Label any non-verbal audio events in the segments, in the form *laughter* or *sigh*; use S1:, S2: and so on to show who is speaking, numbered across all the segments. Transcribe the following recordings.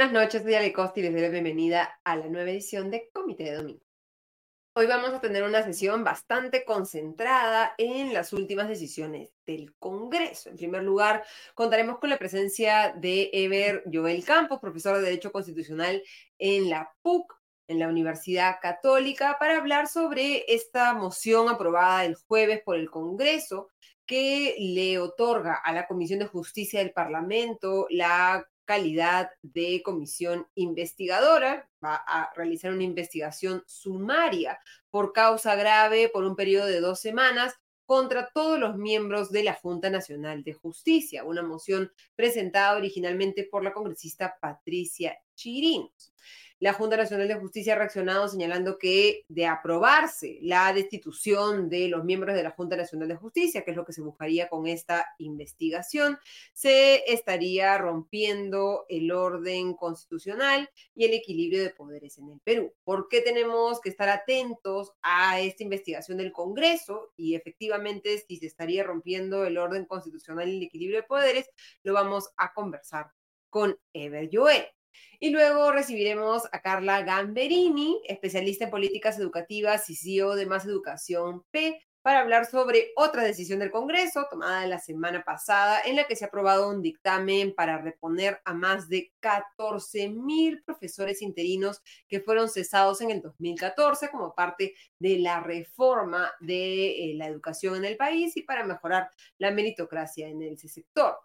S1: buenas noches, soy Ale Costa y les doy la bienvenida a la nueva edición de Comité de Domingo. Hoy vamos a tener una sesión bastante concentrada en las últimas decisiones del Congreso. En primer lugar, contaremos con la presencia de Ever Joel Campos, profesor de Derecho Constitucional en la PUC, en la Universidad Católica, para hablar sobre esta moción aprobada el jueves por el Congreso que le otorga a la Comisión de Justicia del Parlamento la calidad de comisión investigadora, va a realizar una investigación sumaria por causa grave por un periodo de dos semanas contra todos los miembros de la Junta Nacional de Justicia, una moción presentada originalmente por la congresista Patricia Chirinos. La Junta Nacional de Justicia ha reaccionado señalando que de aprobarse la destitución de los miembros de la Junta Nacional de Justicia, que es lo que se buscaría con esta investigación, se estaría rompiendo el orden constitucional y el equilibrio de poderes en el Perú. ¿Por qué tenemos que estar atentos a esta investigación del Congreso? Y efectivamente, si se estaría rompiendo el orden constitucional y el equilibrio de poderes, lo vamos a conversar con Ever Joel. Y luego recibiremos a Carla Gamberini, especialista en políticas educativas y CEO de Más Educación P, para hablar sobre otra decisión del Congreso tomada la semana pasada en la que se ha aprobado un dictamen para reponer a más de 14 mil profesores interinos que fueron cesados en el 2014 como parte de la reforma de eh, la educación en el país y para mejorar la meritocracia en ese sector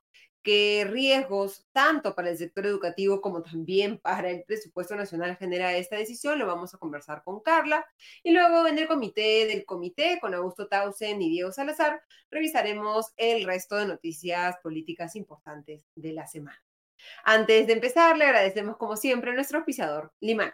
S1: qué riesgos tanto para el sector educativo como también para el presupuesto nacional genera esta decisión. Lo vamos a conversar con Carla. Y luego en el comité del comité, con Augusto Tausen y Diego Salazar, revisaremos el resto de noticias políticas importantes de la semana. Antes de empezar, le agradecemos como siempre a nuestro auspiciador, Limán.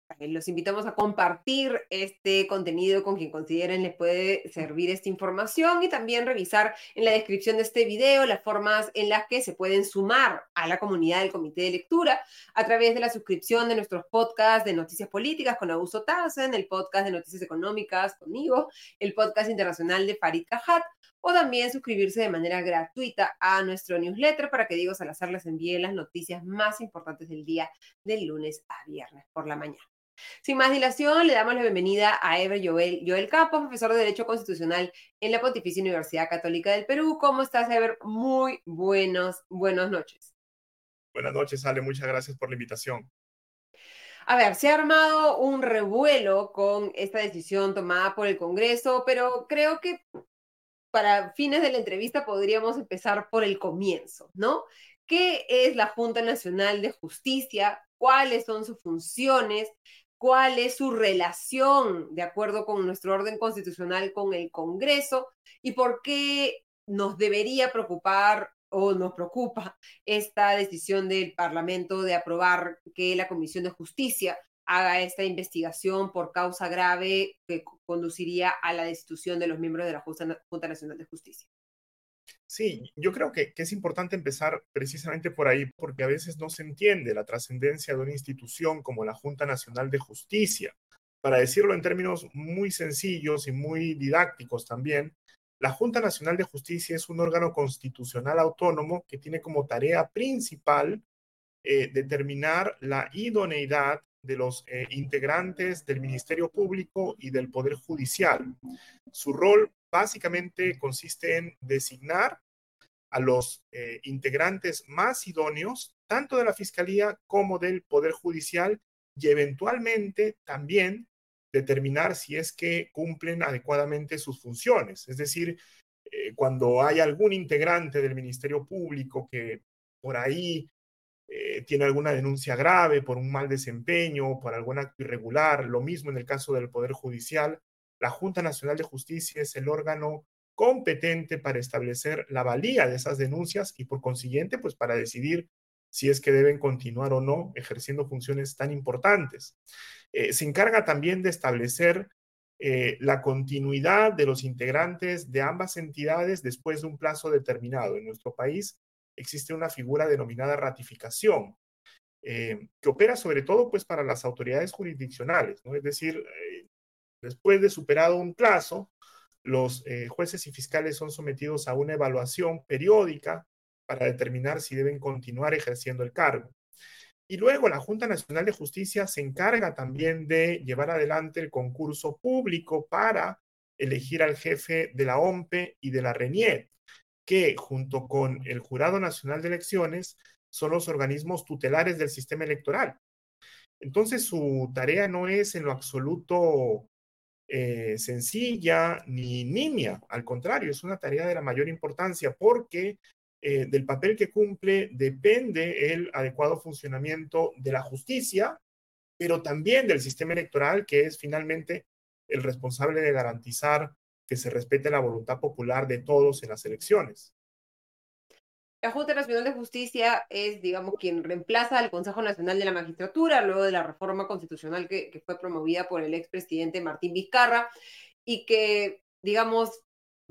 S1: Eh, los invitamos a compartir este contenido con quien consideren les puede servir esta información y también revisar en la descripción de este video las formas en las que se pueden sumar a la comunidad del Comité de Lectura a través de la suscripción de nuestros podcasts de noticias políticas con Augusto Tassen, el podcast de noticias económicas conmigo, el podcast internacional de Farid Cajat o también suscribirse de manera gratuita a nuestro newsletter para que Diego Salazar les envíe las noticias más importantes del día del lunes a viernes por la mañana. Sin más dilación, le damos la bienvenida a Ever Joel, Joel Campos, profesor de Derecho Constitucional en la Pontificia Universidad Católica del Perú. ¿Cómo estás, Ever? Muy buenos, buenas noches.
S2: Buenas noches, Ale. Muchas gracias por la invitación.
S1: A ver, se ha armado un revuelo con esta decisión tomada por el Congreso, pero creo que para fines de la entrevista podríamos empezar por el comienzo, ¿no? ¿Qué es la Junta Nacional de Justicia? ¿Cuáles son sus funciones? ¿Cuál es su relación, de acuerdo con nuestro orden constitucional, con el Congreso? ¿Y por qué nos debería preocupar o nos preocupa esta decisión del Parlamento de aprobar que la Comisión de Justicia haga esta investigación por causa grave que conduciría a la destitución de los miembros de la Junta Nacional de Justicia.
S2: Sí, yo creo que, es importante empezar precisamente por ahí, porque a veces no se entiende la trascendencia de una institución como la Junta Nacional de Justicia. Para decirlo en términos muy sencillos y muy didácticos también, la Junta Nacional de Justicia es un órgano constitucional autónomo que tiene como tarea principal eh, determinar la idoneidad de los eh, integrantes del Ministerio Público y del Poder Judicial. Su rol básicamente consiste en designar a los eh, integrantes más idóneos, tanto de la Fiscalía como del Poder Judicial, y eventualmente también determinar si es que cumplen adecuadamente sus funciones. Es decir, eh, cuando hay algún integrante del Ministerio Público que por ahí eh, tiene alguna denuncia grave por un mal desempeño, por algún acto irregular, lo mismo en el caso del Poder Judicial, la Junta Nacional de Justicia es el órgano competente para establecer la valía de esas denuncias y por consiguiente, pues para decidir si es que deben continuar o no ejerciendo funciones tan importantes. Eh, se encarga también de establecer eh, la continuidad de los integrantes de ambas entidades después de un plazo determinado. En nuestro país existe una figura denominada ratificación, eh, que opera sobre todo pues para las autoridades jurisdiccionales, ¿no? Es decir, después de superado un plazo, los eh, jueces y fiscales son sometidos a una evaluación periódica para determinar si deben continuar ejerciendo el cargo. Y luego la Junta Nacional de Justicia se encarga también de llevar adelante el concurso público para elegir al jefe de la OMPE y de la RENIET, que junto con el Jurado Nacional de Elecciones son los organismos tutelares del sistema electoral. Entonces su tarea no es en lo absoluto eh, sencilla ni nimia, al contrario, es una tarea de la mayor importancia porque eh, del papel que cumple depende el adecuado funcionamiento de la justicia, pero también del sistema electoral, que es finalmente el responsable de garantizar que se respete la voluntad popular de todos en las elecciones.
S1: La Junta Nacional de Justicia es, digamos, quien reemplaza al Consejo Nacional de la Magistratura luego de la reforma constitucional que, fue promovida por el expresidente Martín Vizcarra y que, digamos,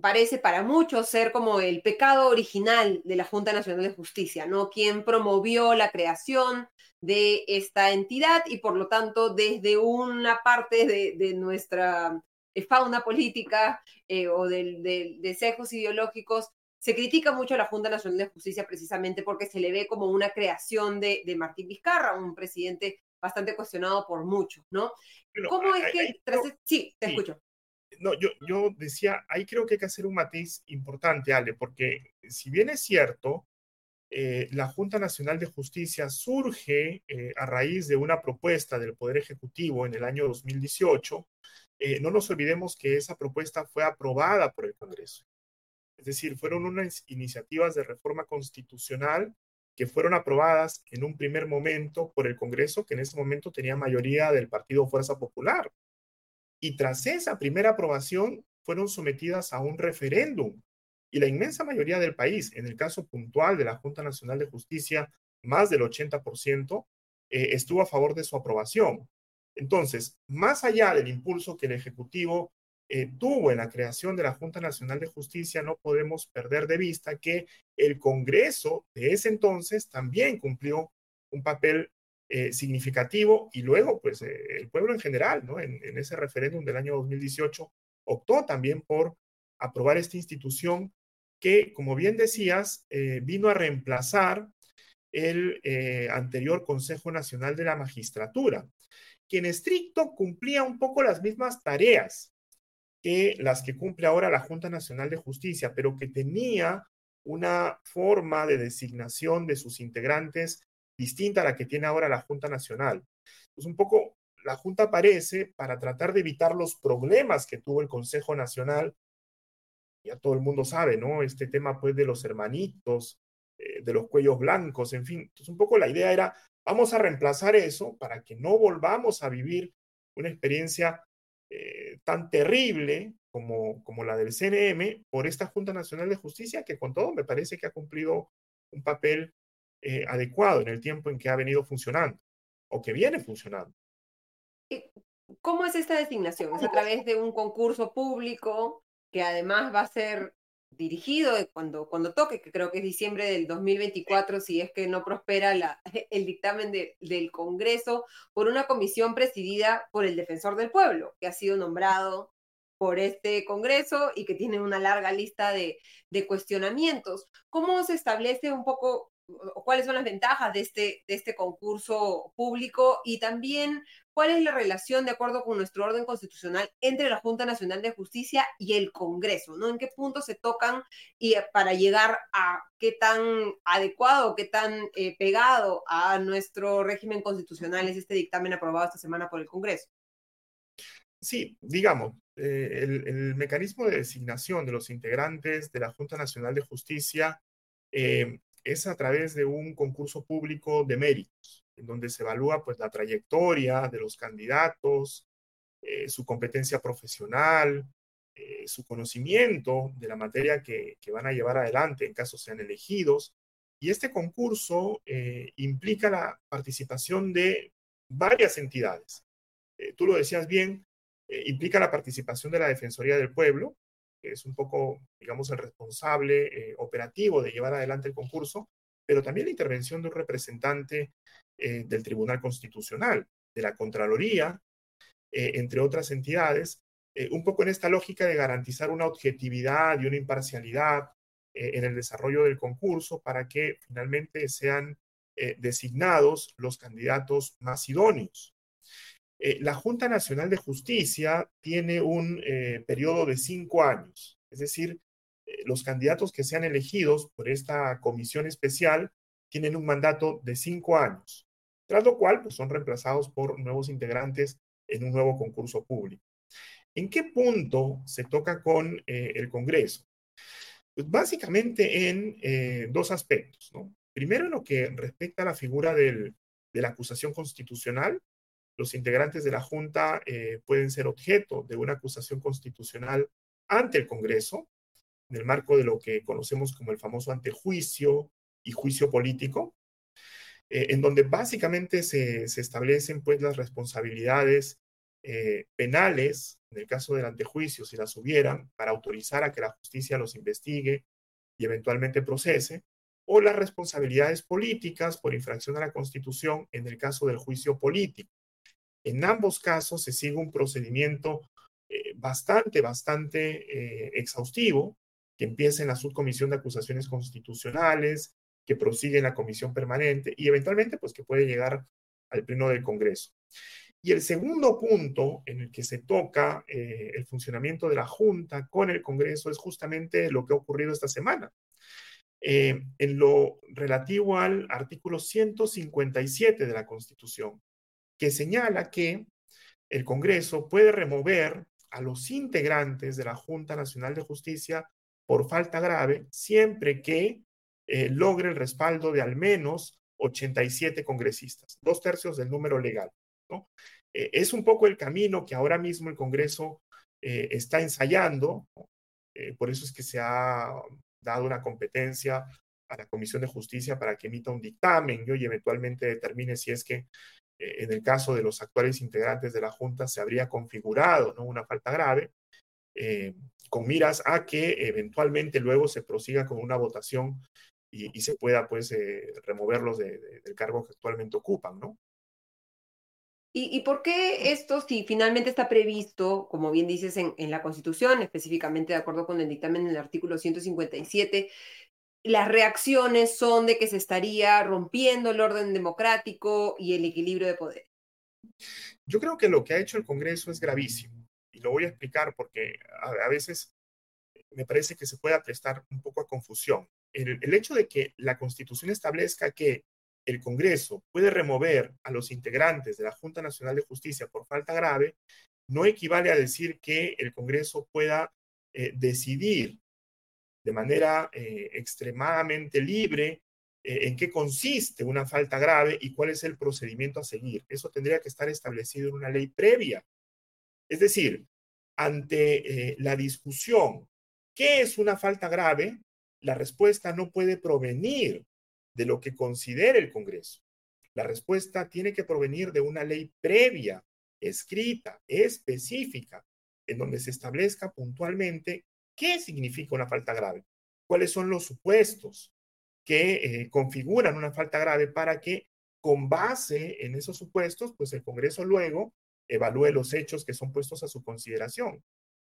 S1: parece para muchos ser como el pecado original de la Junta Nacional de Justicia, ¿no? Quien promovió la creación de esta entidad y por lo tanto desde una parte de, nuestra eh, fauna política eh, o de, sesgos ideológicos se critica mucho a la Junta Nacional de Justicia precisamente porque se le ve como una creación de, Martín Vizcarra, un presidente bastante cuestionado por muchos, ¿no? ¿Cómo es que... sí, te escucho
S2: no, yo, yo decía, ahí creo que hay que hacer un matiz importante, Ale, porque si bien es cierto, eh, la Junta Nacional de Justicia surge eh, a raíz de una propuesta del Poder Ejecutivo en el año 2018, eh, no nos olvidemos que esa propuesta fue aprobada por el Congreso. Es decir, fueron unas iniciativas de reforma constitucional que fueron aprobadas en un primer momento por el Congreso, que en ese momento tenía mayoría del Partido Fuerza Popular y tras esa primera aprobación fueron sometidas a un referéndum. Y la inmensa mayoría del país, en el caso puntual de la Junta Nacional de Justicia, más del 80%, eh, estuvo a favor de su aprobación. Entonces, más allá del impulso que el Ejecutivo eh, tuvo en la creación de la Junta Nacional de Justicia, no podemos perder de vista que el Congreso de ese entonces también cumplió un papel eh, significativo y luego, pues, eh, el pueblo en general, ¿no? En, ese referéndum del año 2018, optó también por aprobar esta institución que, como bien decías, vino a reemplazar el anterior Consejo Nacional de la Magistratura, que en estricto cumplía un poco las mismas tareas que las que cumple ahora la Junta Nacional de Justicia, pero que tenía una forma de designación de sus integrantes distinta a la que tiene ahora la Junta Nacional. Pues un poco la Junta aparece para tratar de evitar los problemas que tuvo el Consejo Nacional. Ya todo el mundo sabe, ¿no? Este tema pues de los hermanitos, eh, de los cuellos blancos, en fin. Entonces un poco la idea era, vamos a reemplazar eso para que no volvamos a vivir una experiencia eh, tan terrible como, como la del CNM por esta Junta Nacional de Justicia, que con todo me parece que ha cumplido un papel eh, adecuado en el tiempo en que ha venido funcionando o que viene funcionando.
S1: ¿Cómo es esta designación? ¿Es a través de un concurso público que además va a ser dirigido cuando, cuando toque, que creo que es diciembre del 2024, si es que no prospera la, *laughs* el dictamen del Congreso, por una comisión presidida por el defensor del pueblo, que ha sido nombrado por este Congreso y que tiene una larga lista de, de cuestionamientos. ¿Cómo se establece un poco cuáles son las ventajas de este, de este concurso público y también cuál es la relación, de acuerdo con nuestro orden constitucional, entre la Junta Nacional de Justicia y el Congreso, ¿no? ¿En qué punto se tocan y eh, para llegar a qué tan adecuado, qué tan eh, pegado a nuestro régimen constitucional es este dictamen aprobado esta semana por el Congreso?
S2: Sí, digamos, eh, el, el, mecanismo de designación de los integrantes de la Junta Nacional de Justicia es a través de un concurso público de méritos, en donde se evalúa pues la trayectoria de los candidatos, eh, su competencia profesional, eh, su conocimiento de la materia que, van a llevar adelante en caso sean elegidos. Y este concurso eh, implica la participación de varias entidades. tú lo decías bien, implica la participación de la Defensoría del Pueblo, que es un poco, digamos, el responsable eh, operativo de llevar adelante el concurso, pero también la intervención de un representante eh, del Tribunal Constitucional, de la Contraloría, eh, entre otras entidades, un poco en esta lógica de garantizar una objetividad y una imparcialidad en el desarrollo del concurso para que finalmente sean designados los candidatos más idóneos. La Junta Nacional de Justicia tiene un periodo de cinco años, es decir, los candidatos que sean elegidos por esta comisión especial tienen un mandato de cinco años tras lo cual pues, son reemplazados por nuevos integrantes en un nuevo concurso público. ¿En qué punto se toca con eh, el Congreso? Pues básicamente en eh, dos aspectos. Primero, en lo que respecta a la figura de la acusación constitucional, los integrantes de la Junta eh, pueden ser objeto de una acusación constitucional ante el Congreso, en el marco de lo que conocemos como el famoso antejuicio y juicio político, eh, en donde básicamente se, establecen pues las responsabilidades eh, penales, en el caso del antejuicio, si las hubieran, para autorizar a que la justicia los investigue y eventualmente procese, o las responsabilidades políticas por infracción a la Constitución en el caso del juicio político. En ambos casos se sigue un procedimiento eh, bastante, bastante exhaustivo, que empieza en la subcomisión de acusaciones constitucionales, que prosigue en la comisión permanente y eventualmente pues que puede llegar al pleno del Congreso. Y el segundo punto en el que se toca eh, el funcionamiento de la Junta con el Congreso es justamente lo que ha ocurrido esta semana. Eh, en lo relativo al artículo 157 de la Constitución, que señala que el Congreso puede remover a los integrantes de la Junta Nacional de Justicia por falta grave siempre que eh, logre el respaldo de al menos 87 congresistas, dos tercios del número legal. Eh, es un poco el camino que ahora mismo el Congreso eh, está ensayando, por eso es que se ha dado una competencia a la Comisión de Justicia para que emita un dictamen y eventualmente determine si es que en el caso de los actuales integrantes de la Junta se habría configurado ¿no? una falta grave, con miras a que eventualmente luego se prosiga con una votación y, se pueda pues eh, removerlos del cargo que actualmente ocupan, ¿no?
S1: ¿Y, ¿Y, por qué esto, si finalmente está previsto, como bien dices, en, en, la Constitución, específicamente de acuerdo con el dictamen en el artículo 157, las reacciones son de que se estaría rompiendo el orden democrático y el equilibrio de poder?
S2: Yo creo que lo que ha hecho el Congreso es gravísimo y lo voy a explicar porque a, veces me parece que se puede prestar un poco a confusión el, hecho de que la Constitución establezca que el Congreso puede remover a los integrantes de la Junta Nacional de Justicia por falta grave, no equivale a decir que el Congreso pueda eh, decidir de manera eh, extremadamente libre eh, en qué consiste una falta grave y cuál es el procedimiento a seguir. Eso tendría que estar establecido en una ley previa. Es decir, ante la discusión, ¿qué es una falta grave? la respuesta no puede provenir de lo que considere el Congreso. La respuesta tiene que provenir de una ley previa, escrita, específica, en donde se establezca puntualmente qué significa una falta grave, cuáles son los supuestos que eh, configuran una falta grave para que con base en esos supuestos, pues el Congreso luego evalúe los hechos que son puestos a su consideración.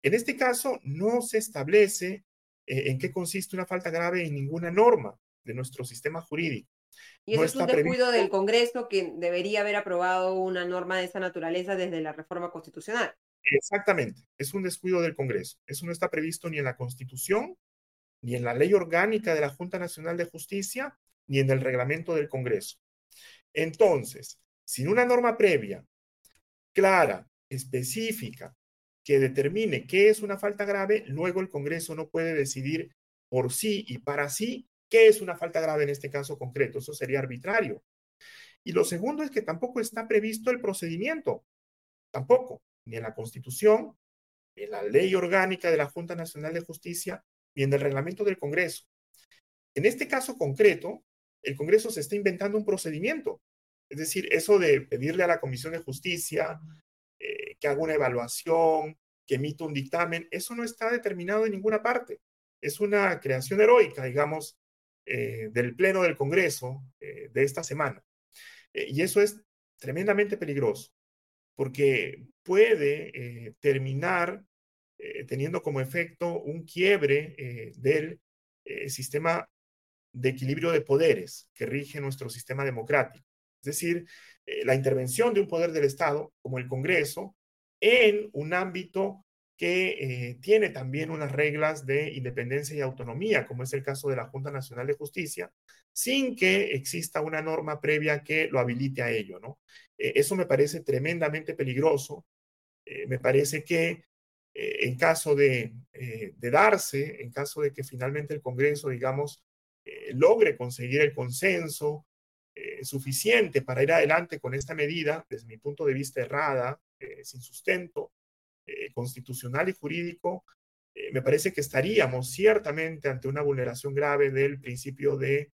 S2: En este caso, no se establece eh, en qué consiste una falta grave en ninguna norma de nuestro sistema jurídico.
S1: Y eso es un descuido del Congreso que debería haber aprobado una norma de esa naturaleza desde la reforma constitucional.
S2: Exactamente, es un descuido del Congreso. Eso no está previsto ni en la Constitución, ni en la ley orgánica de la Junta Nacional de Justicia, ni en el reglamento del Congreso. Entonces, sin una norma previa, clara, específica, que determine qué es una falta grave, luego el Congreso no puede decidir por sí y para sí qué es una falta grave en este caso concreto. Eso sería arbitrario. Y lo segundo es que tampoco está previsto el procedimiento. Tampoco, ni en la Constitución, ni en la ley orgánica de la Junta Nacional de Justicia, ni en el reglamento del Congreso. En este caso concreto, el Congreso se está inventando un procedimiento. Es decir, eso de pedirle a la Comisión de Justicia eh, que haga una evaluación, que emita un dictamen, eso no está determinado en ninguna parte. Es una creación heroica, digamos, del Pleno del Congreso de esta semana. y eso es tremendamente peligroso, porque puede terminar teniendo como efecto un quiebre del sistema de equilibrio de poderes que rige nuestro sistema democrático. Es decir, eh, la intervención de un poder del Estado, como el Congreso, en un ámbito que eh, tiene también unas reglas de independencia y autonomía, como es el caso de la Junta Nacional de Justicia, sin que exista una norma previa que lo habilite a ello, ¿no? Eh, eso me parece tremendamente peligroso. Me parece que en caso de, de, darse, en caso de que finalmente el Congreso, digamos, logre conseguir el consenso eh, suficiente para ir adelante con esta medida, desde mi punto de vista errada, eh, sin sustento eh, constitucional y jurídico, me parece que estaríamos ciertamente ante una vulneración grave del principio de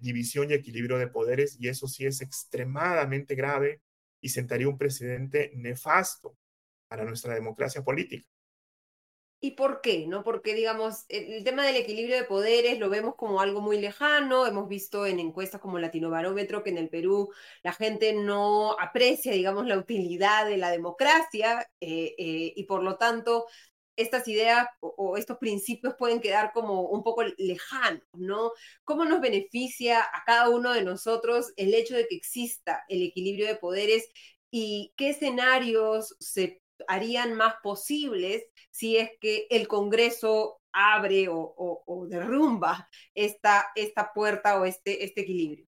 S2: división y equilibrio de poderes, y eso sí es extremadamente grave y sentaría un precedente nefasto para nuestra democracia política.
S1: ¿Y por qué? ¿No? Porque, digamos, el, tema del equilibrio de poderes lo vemos como algo muy lejano. Hemos visto en encuestas como Latinobarómetro que en el Perú la gente no aprecia, digamos, la utilidad de la democracia eh, eh, y por lo tanto estas ideas o, estos principios pueden quedar como un poco lejanos, ¿no? ¿Cómo nos beneficia a cada uno de nosotros el hecho de que exista el equilibrio de poderes y qué escenarios se harían más posibles si es que el Congreso abre o, derrumba esta, esta puerta o este, este equilibrio.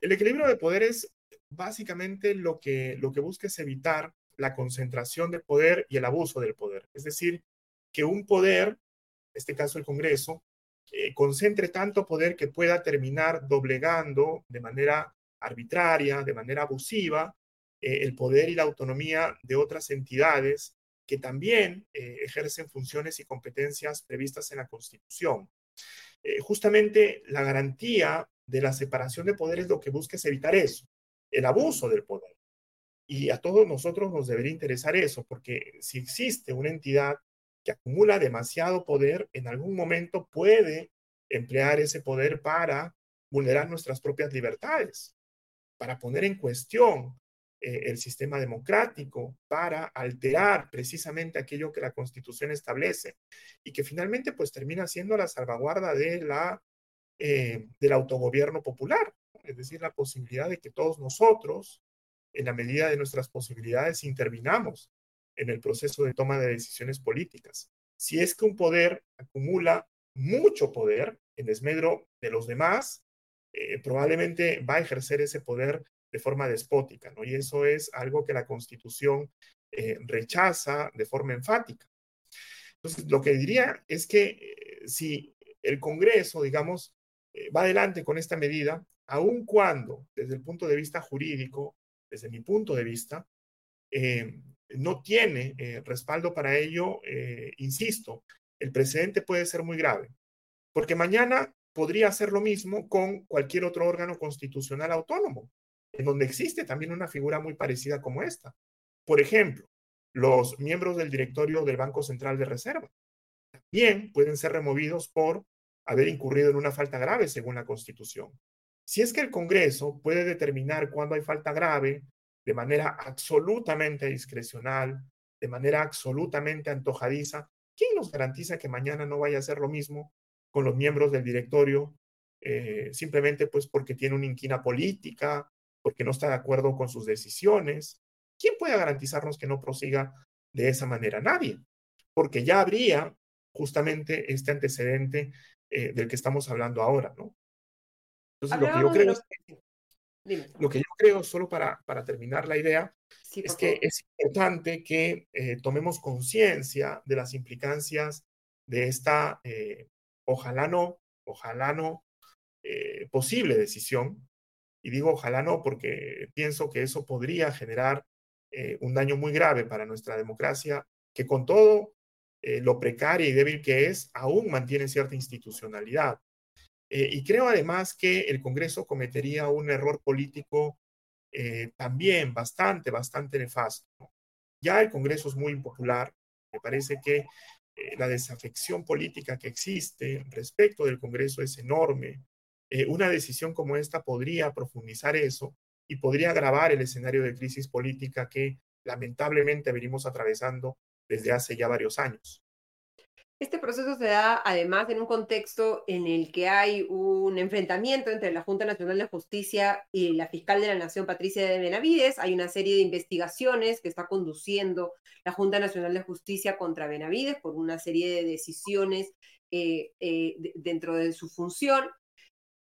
S2: El equilibrio de poderes básicamente lo que, lo que busca es evitar la concentración de poder y el abuso del poder. Es decir, que un poder, en este caso el Congreso, eh, concentre tanto poder que pueda terminar doblegando de manera arbitraria, de manera abusiva, eh, el poder y la autonomía de otras entidades que también eh, ejercen funciones y competencias previstas en la Constitución. Eh, justamente la garantía de la separación de poderes lo que busca es evitar eso, el abuso del poder. Y a todos nosotros nos debería interesar eso, porque si existe una entidad que acumula demasiado poder, en algún momento puede emplear ese poder para vulnerar nuestras propias libertades, para poner en cuestión el sistema democrático para alterar precisamente aquello que la Constitución establece y que finalmente pues termina siendo la salvaguarda de la, eh, del autogobierno popular, es decir, la posibilidad de que todos nosotros, en la medida de nuestras posibilidades, intervinamos en el proceso de toma de decisiones políticas. Si es que un poder acumula mucho poder en desmedro de los demás, eh, probablemente va a ejercer ese poder de forma despótica, ¿no? Y eso es algo que la Constitución eh, rechaza de forma enfática. Entonces, lo que diría es que eh, si el Congreso, digamos, eh, va adelante con esta medida, aun cuando, desde el punto de vista jurídico, desde mi punto de vista, no tiene respaldo para ello, insisto, el precedente puede ser muy grave, porque mañana podría hacer lo mismo con cualquier otro órgano constitucional autónomo en donde existe también una figura muy parecida como esta. Por ejemplo, los miembros del directorio del Banco Central de Reserva también pueden ser removidos por haber incurrido en una falta grave según la Constitución. Si es que el Congreso puede determinar cuándo hay falta grave de manera absolutamente discrecional, de manera absolutamente antojadiza, ¿quién nos garantiza que mañana no vaya a ser lo mismo con los miembros del directorio, eh, simplemente pues porque tiene una inquina política porque no está de acuerdo con sus decisiones. ¿Quién puede garantizarnos que no prosiga de esa manera? Nadie, porque ya habría justamente este antecedente eh, del que estamos hablando ahora, ¿no? Entonces, lo que yo creo, lo que yo creo, solo para, para terminar la idea, es que es importante que eh, tomemos conciencia de las implicancias de esta, eh, ojalá no, ojalá no, posible decisión y digo ojalá no, porque pienso que eso podría generar eh, un daño muy grave para nuestra democracia, que con todo eh, lo precaria y débil que es, aún mantiene cierta institucionalidad. Eh, y creo además que el Congreso cometería un error político también bastante, bastante nefasto. Ya el Congreso es muy impopular. Me parece que la desafección política que existe respecto del Congreso es enorme. Eh, una decisión como esta podría profundizar eso y podría agravar el escenario de crisis política que lamentablemente venimos atravesando desde hace ya varios años.
S1: Este proceso se da además en un contexto en el que hay un enfrentamiento entre la Junta Nacional de Justicia y la fiscal de la Nación, Patricia de Benavides. Hay una serie de investigaciones que está conduciendo la Junta Nacional de Justicia contra Benavides por una serie de decisiones eh, eh, dentro de su función.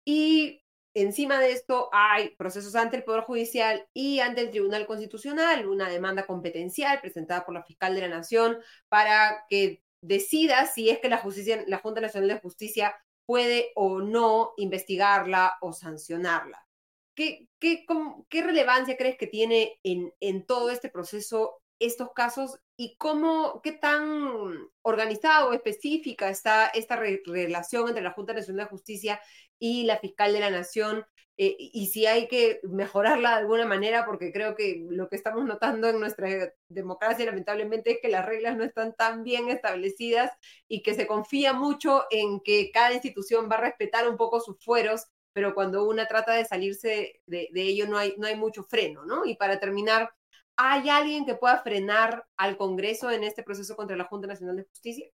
S1: Y encima de esto hay procesos ante el Poder Judicial y ante el Tribunal Constitucional, una demanda competencial presentada por la fiscal de la Nación para que decida si es que la, justicia, la Junta Nacional de Justicia puede o no investigarla o sancionarla. ¿Qué, qué, qué relevancia crees que tiene en, en todo este proceso estos casos y cómo, qué tan organizado o específica está esta relación entre la Junta Nacional de Justicia y la fiscal de la Nación eh, y si hay que mejorarla de alguna manera, porque creo que lo que estamos notando en nuestra democracia lamentablemente es que las reglas no están tan bien establecidas y que se confía mucho en que cada institución va a respetar un poco sus fueros, pero cuando una trata de salirse de, de ello no hay, no hay mucho freno, ¿no? Y para terminar, ¿hay alguien que pueda frenar al Congreso en este proceso contra la Junta Nacional de Justicia?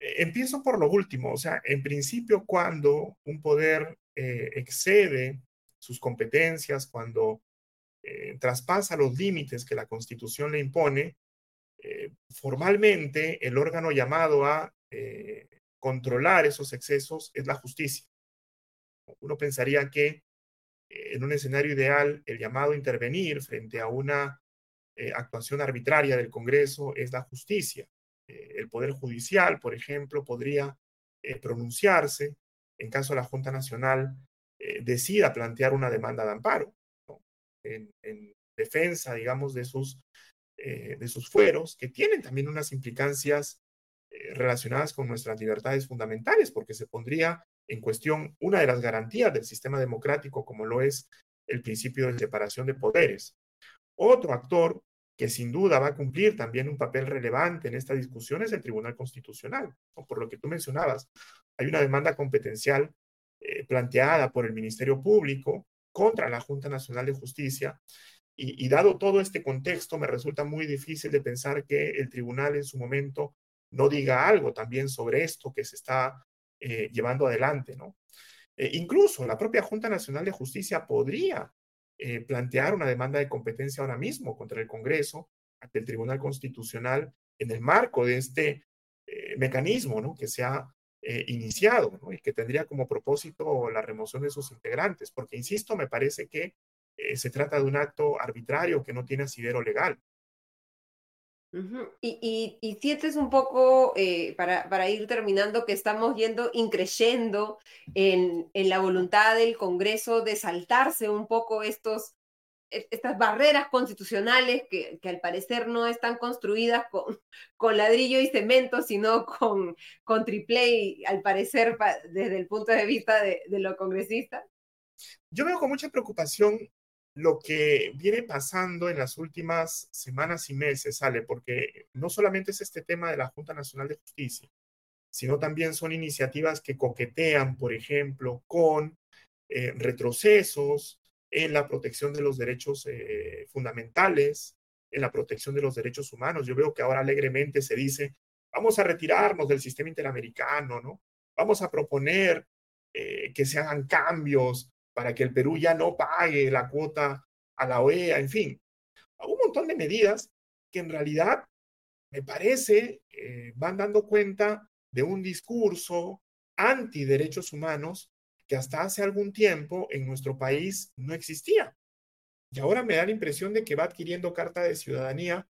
S2: Eh, empiezo por lo último, o sea, en principio cuando un poder eh, excede sus competencias, cuando eh, traspasa los límites que la Constitución le impone, formalmente el órgano llamado a controlar esos excesos es la justicia. Uno pensaría que en un escenario ideal el llamado a intervenir frente a una actuación arbitraria del Congreso es la justicia. Eh, el Poder Judicial, por ejemplo, podría eh, pronunciarse en caso la Junta Nacional eh, decida plantear una demanda de amparo en, defensa, digamos, de sus, de sus fueros, que tienen también unas implicancias relacionadas con nuestras libertades fundamentales, porque se pondría en cuestión una de las garantías del sistema democrático, como lo es el principio de separación de poderes. Otro actor que sin duda va a cumplir también un papel relevante en esta discusión es el Tribunal Constitucional. Por lo que tú mencionabas, hay una demanda competencial eh, planteada por el Ministerio Público contra la Junta Nacional de Justicia. Y, dado todo este contexto, me resulta muy difícil de pensar que el tribunal en su momento no diga algo también sobre esto que se está eh, llevando adelante, ¿no? Eh, incluso la propia Junta Nacional de Justicia podría eh, plantear una demanda de competencia ahora mismo contra el Congreso ante el Tribunal Constitucional en el marco de este eh, mecanismo ¿no? que se ha eh, iniciado y que tendría como propósito la remoción de sus integrantes, porque, insisto, me parece que se trata de un acto arbitrario que no tiene asidero legal
S1: y, y, sientes un poco, eh, para, para, ir terminando, que estamos yendo increyendo en, en, la voluntad del Congreso de saltarse un poco estos, e, estas barreras constitucionales que, que al parecer no están construidas con, con, ladrillo y cemento, sino con, con triple, al parecer, desde el punto de vista de, de los congresistas.
S2: Yo veo con mucha preocupación lo que viene pasando en las últimas semanas y meses, sale, porque no solamente es este tema de la Junta Nacional de Justicia, sino también son iniciativas que coquetean, por ejemplo, con eh, retrocesos en la protección de los derechos eh, fundamentales, en la protección de los derechos humanos. Yo veo que ahora alegremente se dice, vamos a retirarnos del sistema interamericano, ¿no? Vamos a proponer eh, que se hagan cambios para que el Perú ya no pague la cuota a la OEA, en fin, un montón de medidas que en realidad me parece eh, van dando cuenta de un discurso anti derechos humanos que hasta hace algún tiempo en nuestro país no existía. Y ahora me da la impresión de que va adquiriendo carta de ciudadanía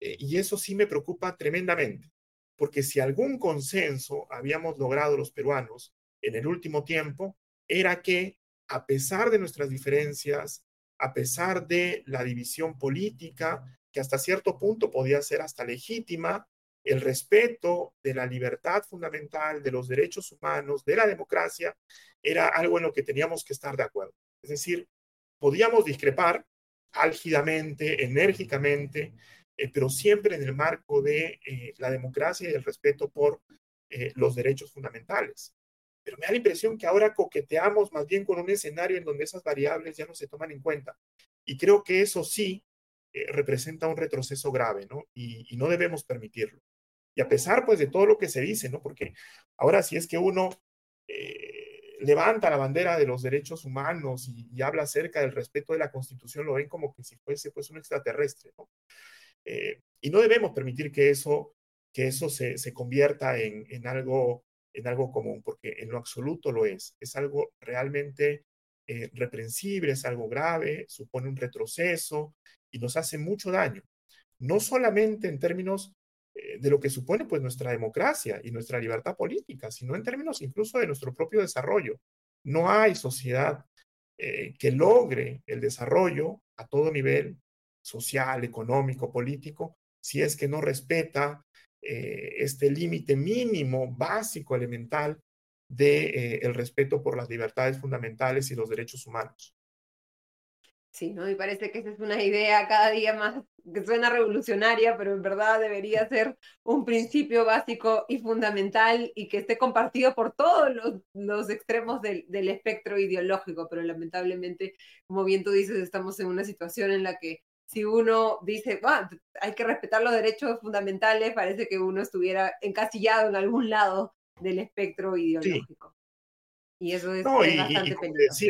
S2: eh, y eso sí me preocupa tremendamente, porque si algún consenso habíamos logrado los peruanos en el último tiempo, era que a pesar de nuestras diferencias, a pesar de la división política, que hasta cierto punto podía ser hasta legítima, el respeto de la libertad fundamental, de los derechos humanos, de la democracia, era algo en lo que teníamos que estar de acuerdo. Es decir, podíamos discrepar álgidamente, enérgicamente, eh, pero siempre en el marco de eh, la democracia y el respeto por eh, los derechos fundamentales. Pero me da la impresión que ahora coqueteamos más bien con un escenario en donde esas variables ya no se toman en cuenta. Y creo que eso sí representa un retroceso grave, ¿no? Y, no debemos permitirlo. Y a pesar, pues, de todo lo que se dice, ¿no? Porque ahora si es que uno levanta la bandera de los derechos humanos y, habla acerca del respeto de la Constitución, lo ven como que si fuese pues un extraterrestre, ¿no? Eh, y no debemos permitir que eso, que eso se, se convierta en, en, algo, en algo común, porque en lo absoluto lo es. Es algo realmente eh, reprensible, es algo grave, supone un retroceso y nos hace mucho daño. No solamente en términos eh, de lo que supone pues nuestra democracia y nuestra libertad política, sino en términos incluso de nuestro propio desarrollo. No hay sociedad eh, que logre el desarrollo a todo nivel social, económico, político, si es que no respeta eh, este límite mínimo, básico, elemental de el respeto por las libertades fundamentales y los derechos humanos.
S1: Sí, ¿no? Y parece que esa es una idea cada día más que suena revolucionaria, pero en verdad debería ser un principio básico y fundamental y que esté compartido por todos los, los extremos del, del, espectro ideológico. Pero lamentablemente, como bien tú dices, estamos en una situación en la que si uno dice, ah, hay que respetar los derechos fundamentales, parece que uno estuviera encasillado en algún lado del espectro ideológico. Y eso es, bastante peligroso.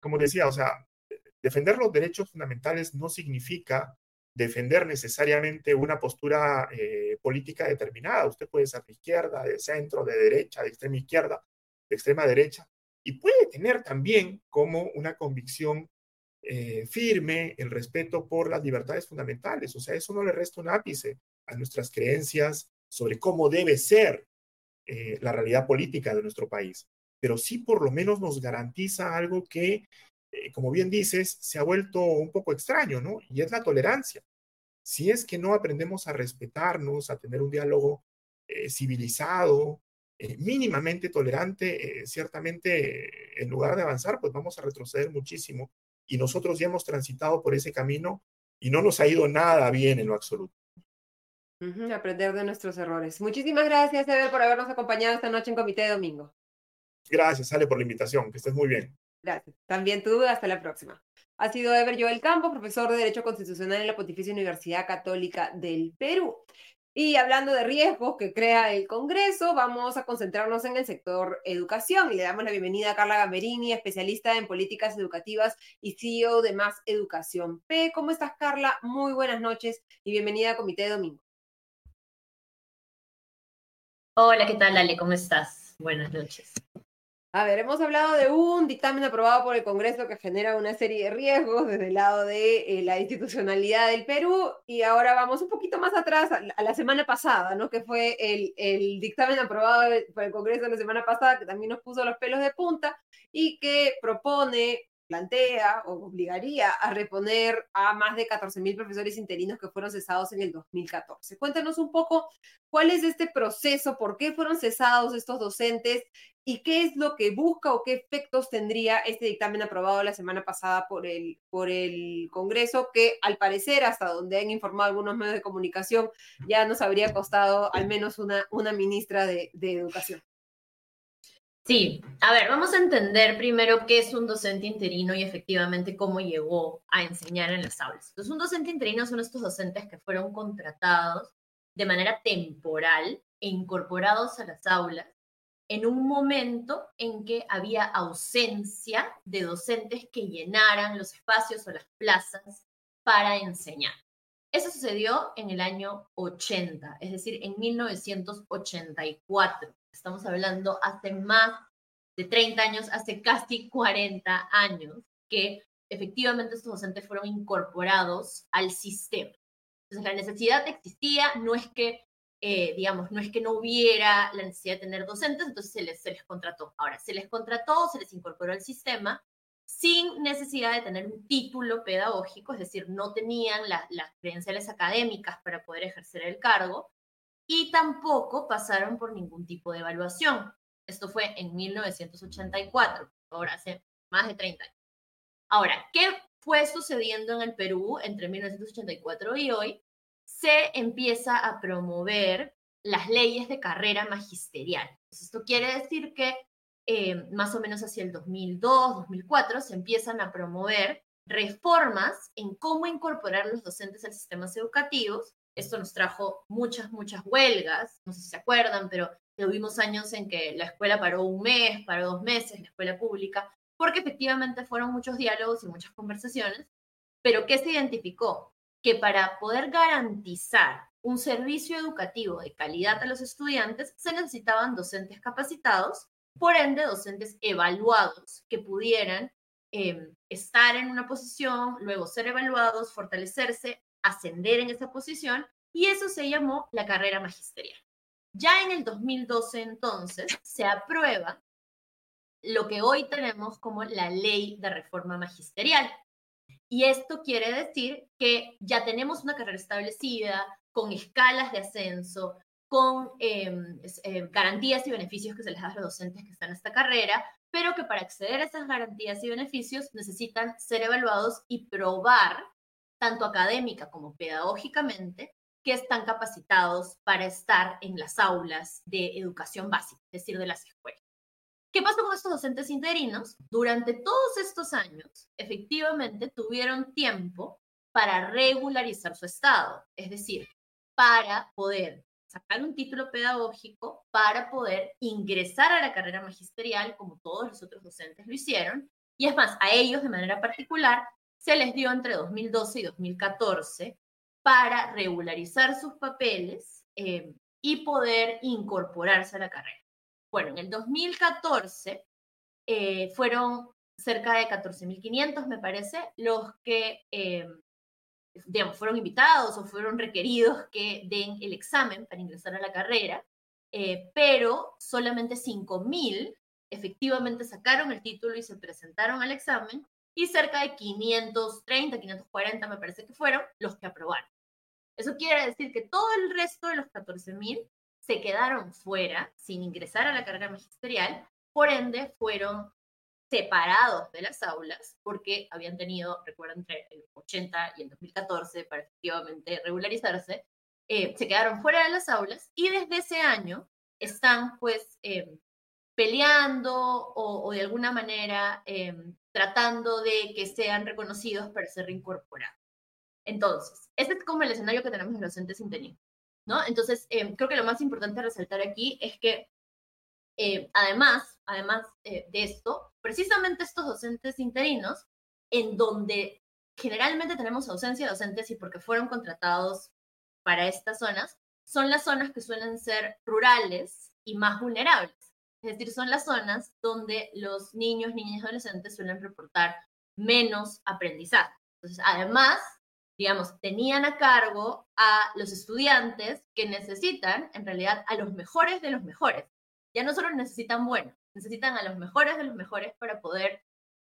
S2: como decía, o sea, Defender los derechos fundamentales no significa defender necesariamente una postura eh, política determinada. Usted puede ser de izquierda, de centro, de derecha, de extrema izquierda, de extrema derecha, y puede tener también como una convicción eh, firme el respeto por las libertades fundamentales. O sea, eso no le resta un ápice a nuestras creencias sobre cómo debe ser eh, la realidad política de nuestro país, pero sí por lo menos nos garantiza algo que eh, como bien dices, se ha vuelto un poco extraño, ¿no? Y es la tolerancia. Si es que no aprendemos a respetarnos, a tener un diálogo eh, civilizado, mínimamente tolerante, ciertamente en lugar de avanzar, pues vamos a retroceder muchísimo. Y nosotros ya hemos transitado por ese camino y no nos ha ido nada bien en lo absoluto.
S1: aprender de nuestros errores. Muchísimas gracias, Ever, por habernos acompañado esta noche en Comité de Domingo.
S2: Gracias, Ale, por la invitación. Que estés muy bien.
S1: Gracias. También tú, hasta la próxima. Ha sido Ever Joel Campo, profesor de Derecho Constitucional en la Pontificia Universidad Católica del Perú. Y hablando de riesgos que crea el Congreso, vamos a concentrarnos en el sector educación y le damos la bienvenida a Carla Gamberini, especialista en políticas educativas y CEO de Más Educación P. ¿Cómo estás, Carla? Muy buenas noches y bienvenida a Comité de Domingo.
S3: Hola, ¿qué tal, Ale? ¿Cómo estás? Buenas noches.
S1: A ver, hemos hablado de un dictamen aprobado por el Congreso que genera una serie de riesgos desde el lado de eh, la institucionalidad del Perú y ahora vamos un poquito más atrás a la, semana pasada, ¿no? Que fue el, el, dictamen aprobado por el Congreso la semana pasada que también nos puso los pelos de punta y que propone plantea o obligaría a reponer a más de 14.000 profesores interinos que fueron cesados en el 2014. Cuéntanos un poco cuál es este proceso, por qué fueron cesados estos docentes y qué es lo que busca o qué efectos tendría este dictamen aprobado la semana pasada por el, por el Congreso, que al parecer, hasta donde han informado algunos medios de comunicación, ya nos habría costado al menos una, una ministra de, de Educación.
S3: Sí, a ver, vamos a entender primero qué es un docente interino y efectivamente cómo llegó a enseñar en las aulas. Entonces, un docente interino son estos docentes que fueron contratados de manera temporal e incorporados a las aulas en un momento en que había ausencia de docentes que llenaran los espacios o las plazas para enseñar. Eso sucedió en el año 80, es decir, en 1984. Estamos hablando hace más de 30 años, hace casi 40 años, que efectivamente estos docentes fueron incorporados al sistema. Entonces, la necesidad existía, no es que, eh, digamos, no es que no hubiera la necesidad de tener docentes, entonces se les, se les contrató. Ahora, se les contrató, se les incorporó al sistema sin necesidad de tener un título pedagógico, es decir, no tenían las credenciales académicas para poder ejercer el cargo, y tampoco pasaron por ningún tipo de evaluación. Esto fue en 1984, ahora hace más de 30 años. Ahora, ¿qué fue sucediendo en el Perú entre 1984 y hoy? se empieza a promover las leyes de carrera magisterial. esto quiere decir que eh, más o menos hacia el 2002, 2004, se empiezan a promover reformas en cómo incorporar los docentes al sistemas educativos. Esto nos trajo muchas, muchas huelgas, no sé si se acuerdan, pero tuvimos años en que la escuela paró un mes, paró dos meses, la escuela pública, porque efectivamente fueron muchos diálogos y muchas conversaciones. Pero ¿qué se identificó? Que para poder garantizar un servicio educativo de calidad a los estudiantes, se necesitaban docentes capacitados por ende docentes evaluados que pudieran em, estar en una posición, luego ser evaluados, fortalecerse, ascender en esa posición, y eso se llamó la carrera magisterial. Ya en el 2012 entonces se aprueba lo que hoy tenemos como la ley de reforma magisterial. Y esto quiere decir que ya tenemos una carrera establecida, con escalas de ascenso, con em, em, garantías y beneficios que se les da a los docentes que están en esta carrera, pero que para acceder a esas garantías y beneficios necesitan ser evaluados y probar, tanto académica como pedagógicamente, que están capacitados para estar en las aulas de educación básica, es decir, de las escuelas. ¿Qué pasó con estos docentes interinos? Durante todos estos años, efectivamente, tuvieron tiempo para regularizar su estado, es decir, para poder sacar un título pedagógico para poder ingresar a la carrera magisterial, como todos los otros docentes lo hicieron. Y es más, a ellos de manera particular se les dio entre 2012 y 2014 para regularizar sus papeles eh, y poder incorporarse a la carrera. Bueno, en el 2014 eh, fueron cerca de 14.500, me parece, los que eh, digamos, fueron invitados o fueron requeridos que den el examen para ingresar a la carrera, eh, pero solamente 5.000 efectivamente sacaron el título y se presentaron al examen y cerca de 530, 540 me parece que fueron los que aprobaron. Eso quiere decir que todo el resto de los 14.000 se quedaron fuera sin ingresar a la carrera magisterial, por ende fueron separados de las aulas porque habían tenido, recuerdo, entre el 80 y el 2014 para efectivamente regularizarse, eh, se quedaron fuera de las aulas y desde ese año están pues em, peleando o, de alguna manera em, tratando de que sean reconocidos para ser reincorporados. Entonces, este es como el escenario que tenemos en los docentes internos, ¿no? Entonces, em, creo que lo más importante resaltar aquí es que eh, además, además eh, de esto, precisamente estos docentes interinos, en donde generalmente tenemos ausencia de docentes y porque fueron contratados para estas zonas, son las zonas que suelen ser rurales y más vulnerables. Es decir, son las zonas donde los niños, niñas y adolescentes suelen reportar menos aprendizaje. Entonces, además, digamos, tenían a cargo a los estudiantes que necesitan, en realidad, a los mejores de los mejores ya no solo necesitan buenos, necesitan a los mejores de los mejores para poder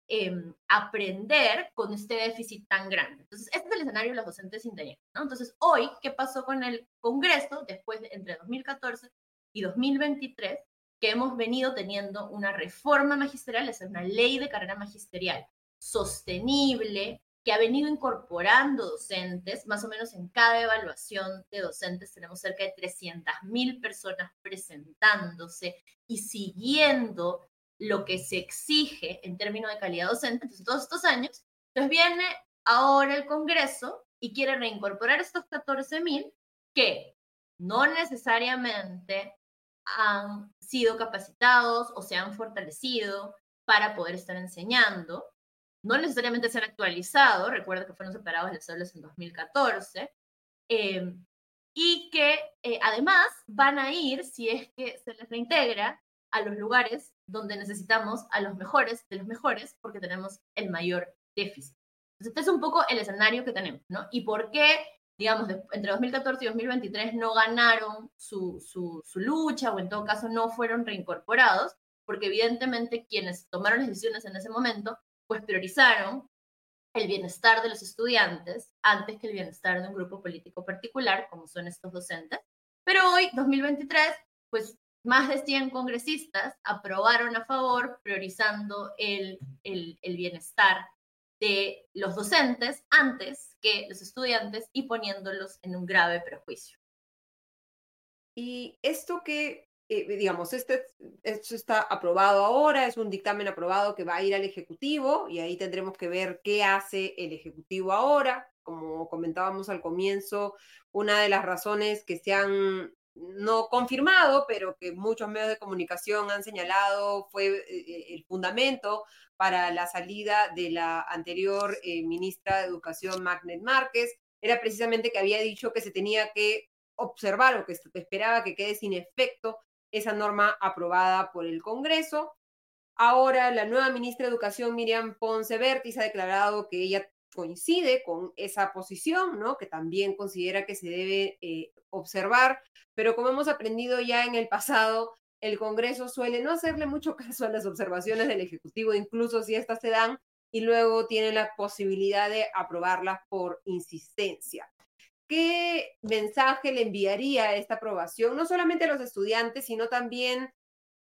S3: em, aprender con este déficit tan grande. Entonces, este es el escenario de los docentes interinos. ¿no? Entonces, hoy, ¿qué pasó con el Congreso después de entre 2014 y 2023? Que hemos venido teniendo una reforma magisterial, es una ley de carrera magisterial sostenible, que ha venido incorporando docentes, más o menos en cada evaluación de docentes tenemos cerca de 300.000 personas presentándose y siguiendo lo que se exige en términos de calidad docente. Entonces, todos estos años, entonces viene ahora el Congreso y quiere reincorporar estos 14.000 que no necesariamente han sido capacitados o se han fortalecido para poder estar enseñando, no necesariamente se han actualizado, recuerda que fueron separados las aulas en 2014, em, y que eh, además van a ir, si es que se les reintegra, a los lugares donde necesitamos a los mejores de los mejores, porque tenemos el mayor déficit. Entonces, este es un poco el escenario que tenemos, ¿no? Y por qué, digamos, entre 2014 y 2023 no ganaron su, su, su lucha o en todo caso no fueron reincorporados, porque evidentemente quienes tomaron las decisiones en ese momento pues priorizaron el bienestar de los estudiantes antes que el bienestar de un grupo político particular, como son estos docentes. Pero hoy, 2023, pues más de 100 congresistas aprobaron a favor, priorizando el, el, bienestar de los docentes antes que los estudiantes y poniéndolos en un grave perjuicio.
S1: Y esto que, eh, digamos, este, esto está aprobado ahora, es un dictamen aprobado que va a ir al Ejecutivo y ahí tendremos que ver qué hace el Ejecutivo ahora. Como comentábamos al comienzo, una de las razones que se han no confirmado, pero que muchos medios de comunicación han señalado fue eh, eh, el fundamento para la salida de la anterior ministra de Educación, Magnet Márquez, era precisamente que había dicho que se tenía que observar o que esperaba que quede sin efecto esa norma aprobada por el Congreso. Ahora la nueva ministra de Educación, Miriam Ponce Vértiz, ha declarado que ella coincide con esa posición, ¿no? que también considera que se debe eh, observar, pero como hemos aprendido ya en el pasado, el Congreso suele no hacerle mucho *laughs* caso a las observaciones del Ejecutivo, incluso si éstas se dan, y luego tiene la posibilidad de aprobarlas por insistencia. ¿qué mensaje le enviaría esta aprobación, no solamente a los estudiantes, sino también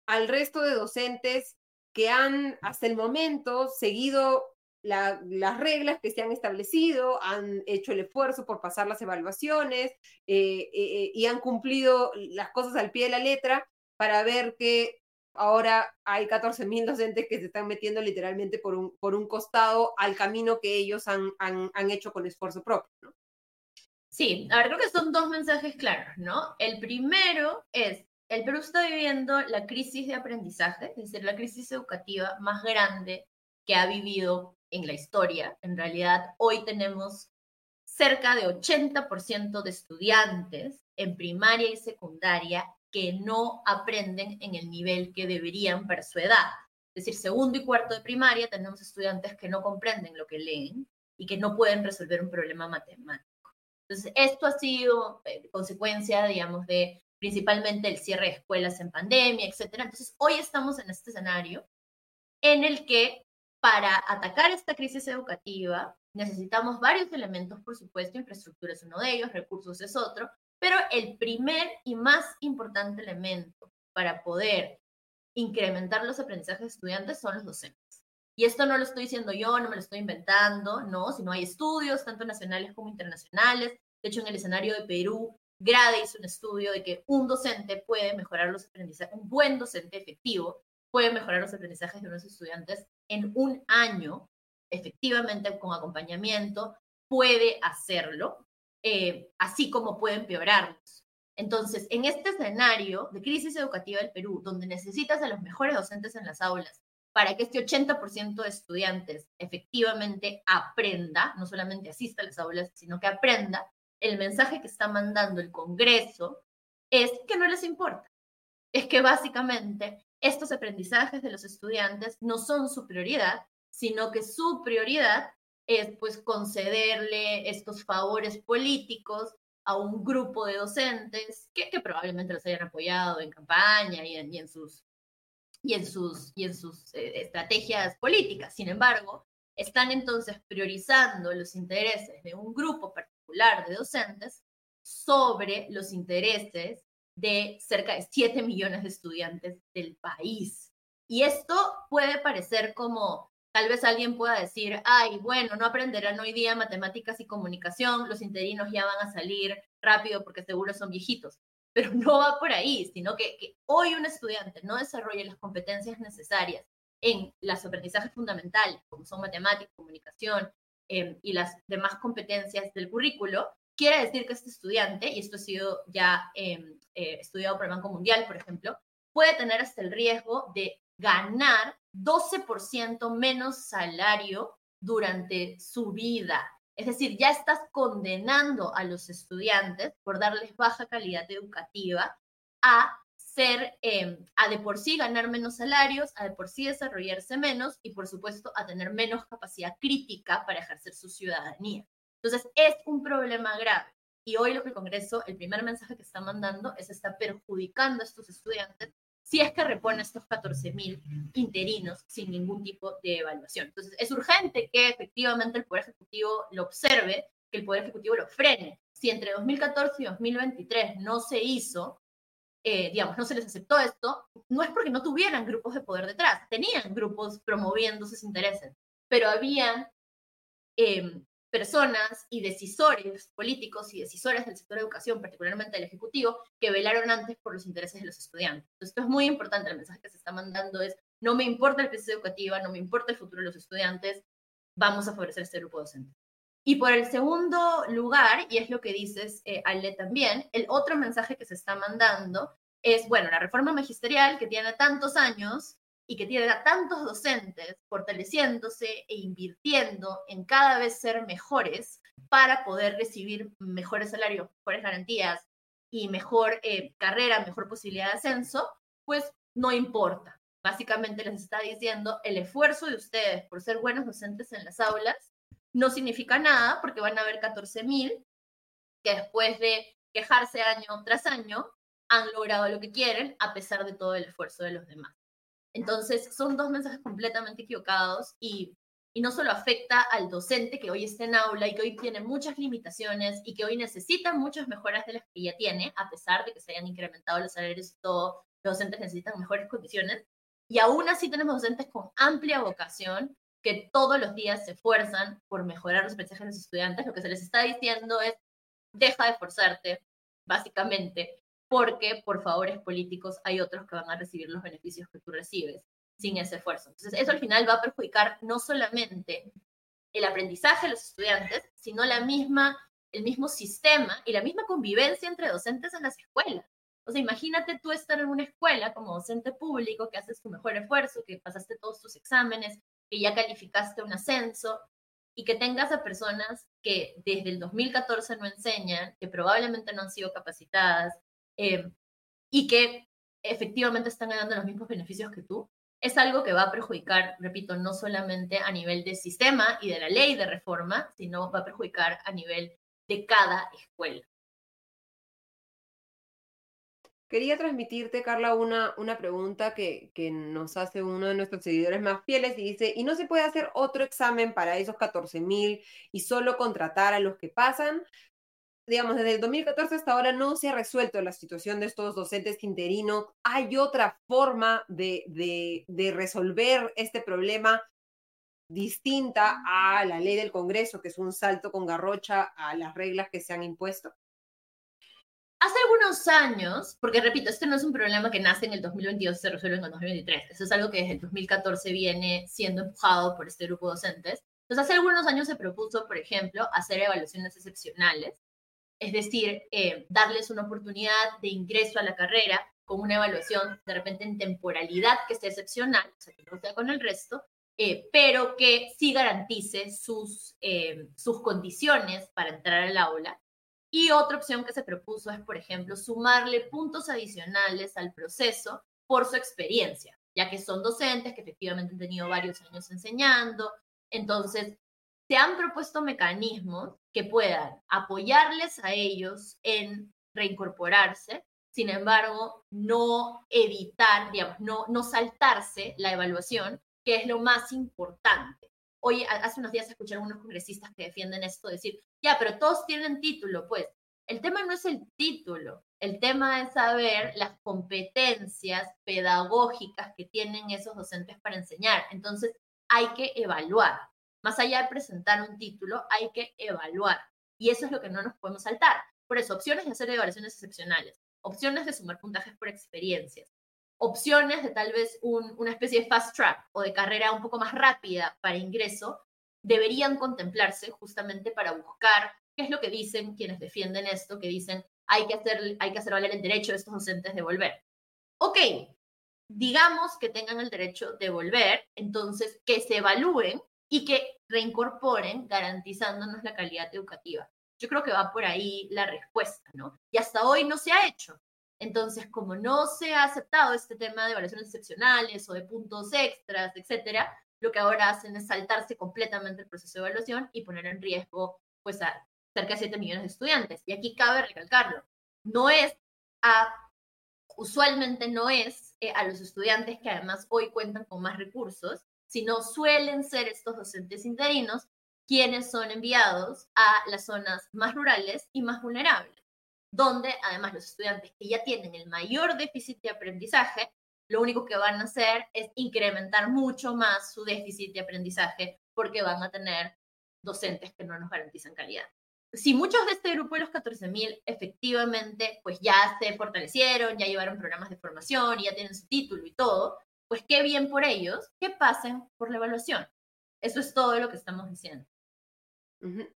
S1: al resto de docentes que han hasta el momento seguido las reglas que se han establecido, han hecho el esfuerzo por pasar las evaluaciones eh, eh, y han cumplido las cosas al pie de la letra para ver que ahora hay 14.000 docentes que se están metiendo literalmente por un, por un costado al camino que ellos han, han, han hecho con esfuerzo propio.
S3: Sí, a ver, creo que son dos mensajes claros, ¿no? El primero es, el Perú está viviendo la crisis de aprendizaje, es decir, la crisis educativa más grande que ha vivido en la historia. En realidad, hoy tenemos cerca de 80% de estudiantes en primaria y secundaria que no aprenden en el nivel que deberían para su edad. Es decir, segundo y cuarto de primaria tenemos estudiantes que no comprenden lo que leen y que no pueden resolver un problema matemático. Entonces, esto ha sido eh, consecuencia, digamos, de principalmente el cierre de escuelas en pandemia, etcétera. Entonces, hoy estamos en este escenario en el que para atacar esta crisis educativa necesitamos varios elementos, por supuesto, infraestructura es uno de ellos, recursos es otro, pero el primer y más importante elemento para poder incrementar los aprendizajes de estudiantes son los docentes. Y esto no lo estoy diciendo yo, no me lo estoy inventando, no, sino hay estudios, tanto nacionales como internacionales. De hecho, en el escenario de Perú, Grade hizo un estudio de que un docente puede mejorar los aprendizajes, un buen docente efectivo puede mejorar los aprendizajes de unos estudiantes en un año, efectivamente con acompañamiento, puede hacerlo, eh, así como puede empeorarlos. Entonces, en este escenario de crisis educativa del Perú, donde necesitas a los mejores docentes en las aulas, para que este 80% de estudiantes efectivamente aprenda, no solamente asista a las aulas, sino que aprenda, el mensaje que está mandando el Congreso es que no les importa. Es que básicamente estos aprendizajes de los estudiantes no son su prioridad, sino que su prioridad es pues concederle estos favores políticos a un grupo de docentes que, probablemente los hayan apoyado en campaña y en sus y en sus, y en sus eh, estrategias políticas. Sin embargo, están entonces priorizando los intereses de un grupo particular de docentes sobre los intereses de cerca de 7 millones de estudiantes del país. Y esto puede parecer como, tal vez alguien pueda decir, ay, bueno, no aprenderán hoy día matemáticas y comunicación, los interinos ya van a salir rápido porque seguro son viejitos pero *laughs* no va por ahí, sino que, hoy un estudiante no desarrolle las competencias necesarias en los aprendizajes fundamentales, como son matemáticas, comunicación em, y las demás competencias del currículo, quiere decir que este estudiante, y esto ha sido ya em, eh, estudiado por el Banco Mundial, por ejemplo, puede tener hasta el riesgo de ganar 12% menos salario durante su vida. Es decir, ya estás condenando a los estudiantes por darles baja calidad educativa a ser, em, a de por sí ganar menos salarios, a de por sí desarrollarse menos y por supuesto a tener menos capacidad crítica para ejercer su ciudadanía. Entonces, es un problema grave. Y hoy lo que el Congreso, el primer mensaje que está mandando es está perjudicando a estos estudiantes si es que repone estos 14.000 interinos sin ningún tipo de evaluación. Entonces, es urgente que efectivamente el Poder Ejecutivo lo observe, que el Poder Ejecutivo lo frene. Si entre 2014 y 2023 no se hizo, eh, digamos, no se les aceptó esto, no es porque no tuvieran grupos de poder detrás, tenían grupos promoviendo sus intereses, pero habían em, personas y decisores políticos y decisores del sector de educación, particularmente del Ejecutivo, que velaron antes por los intereses de los estudiantes. esto es muy importante, el mensaje que se está mandando es, no me importa la crisis educativa, no me importa el futuro de los estudiantes, vamos a favorecer este grupo docente. Y por el segundo lugar, y es lo que dices, eh, Ale, también, el otro mensaje que se está mandando es, bueno, la reforma magisterial que tiene tantos años y que tiene a tantos docentes fortaleciéndose e invirtiendo en cada vez ser mejores para poder recibir mejores salarios, mejores garantías y mejor eh, carrera, mejor posibilidad de ascenso, pues no importa. Básicamente les está diciendo el esfuerzo de ustedes por ser buenos docentes en las aulas no significa nada porque van a haber 14.000 que después de quejarse año tras año han logrado lo que quieren a pesar de todo el esfuerzo de los demás. Entonces, son dos mensajes completamente equivocados y, no solo afecta al docente que hoy está en aula y que hoy tiene muchas limitaciones y que hoy necesita muchas mejoras de las que ya tiene, a pesar de que se hayan incrementado los salarios y todo, los docentes necesitan mejores condiciones. Y aún así tenemos docentes con amplia vocación que todos los días se esfuerzan por mejorar los aprendizajes de los estudiantes. Lo que se les está diciendo es, deja de esforzarte, básicamente, porque por favores políticos hay otros que van a recibir los beneficios que tú recibes sin ese esfuerzo. Entonces, eso al final va a perjudicar no solamente el aprendizaje de los estudiantes, sino la misma, el mismo sistema y la misma convivencia entre docentes en las escuelas. O sea, imagínate tú estar en una escuela como docente público, que haces tu mejor esfuerzo, que pasaste todos tus exámenes, que ya calificaste un ascenso, y que tengas a personas que desde el 2014 no enseñan, que probablemente no han sido capacitadas, eh, y que efectivamente están ganando los mismos beneficios que tú, es algo que va a perjudicar, repito, no solamente a nivel del sistema y de la ley de reforma, sino va a perjudicar a nivel de cada escuela.
S1: Quería transmitirte, Carla, una, una pregunta que, que, nos hace uno de nuestros seguidores más fieles y dice, ¿y no se puede hacer otro examen para esos 14 mil y solo contratar a los que pasan? Digamos, desde el 2014 hasta ahora no se ha resuelto la situación de estos docentes interinos. ¿Hay otra forma de, de, resolver este problema distinta a la ley del Congreso, que es un salto con garrocha a las reglas que se han impuesto?
S3: Hace algunos años, porque repito, este no es un problema que nace en el 2022 y se resuelve en el 2023, eso es algo que desde el 2014 viene siendo empujado por este grupo de docentes. Entonces, hace algunos años se propuso, por ejemplo, hacer evaluaciones excepcionales es decir, eh, darles una oportunidad de ingreso a la carrera con una evaluación de repente en temporalidad que sea excepcional, o sea, que no sea con el resto, eh, pero que sí garantice sus, eh, sus condiciones para entrar al aula. Y otra opción que se propuso es, por ejemplo, sumarle puntos adicionales al proceso por su experiencia, ya que son docentes que efectivamente han tenido varios años enseñando. Entonces, se han propuesto mecanismos que puedan apoyarles a ellos en reincorporarse, sin embargo, no evitar, digamos, no, no saltarse la evaluación, que es lo más importante. Hoy, hace unos días escuché a algunos congresistas que defienden esto, decir, ya, pero todos tienen título, pues. El tema no es el título, el tema es saber las competencias pedagógicas que tienen esos docentes para enseñar. Entonces, hay que evaluar. Más allá de presentar un título, hay que evaluar. Y eso es lo que no nos podemos saltar. Por eso, opciones de hacer evaluaciones excepcionales, opciones de sumar puntajes por experiencias, opciones de tal vez una especie de fast track o de carrera un poco más rápida para ingreso, deberían contemplarse justamente para buscar qué es lo que dicen quienes defienden esto, que dicen hay que hacer, hay que hacer valer el derecho de estos docentes de volver. Ok, digamos que tengan el derecho de volver, entonces que se evalúen y que reincorporen garantizándonos la calidad educativa. Yo creo que va por ahí la respuesta, ¿no? Y hasta hoy no se ha hecho. Entonces, como no se ha aceptado este tema de evaluaciones excepcionales o de puntos extras, etcétera, lo que ahora hacen es saltarse completamente el proceso de evaluación y poner en riesgo pues a cerca de 7 millones de estudiantes. Y aquí cabe recalcarlo, no es a, usualmente no es eh, a los estudiantes que además hoy cuentan con más recursos, sino suelen ser estos docentes interinos quienes son enviados a las zonas más rurales y más vulnerables, donde además los estudiantes que ya tienen el mayor déficit de aprendizaje, lo único que van a hacer es incrementar mucho más su déficit de aprendizaje porque van a tener docentes que no nos garantizan calidad. Si muchos de este grupo de los 14.000 efectivamente pues ya se fortalecieron, ya llevaron programas de formación y ya tienen su título y todo, pues qué bien por ellos que pasen por la evaluación. Eso es todo lo que estamos diciendo.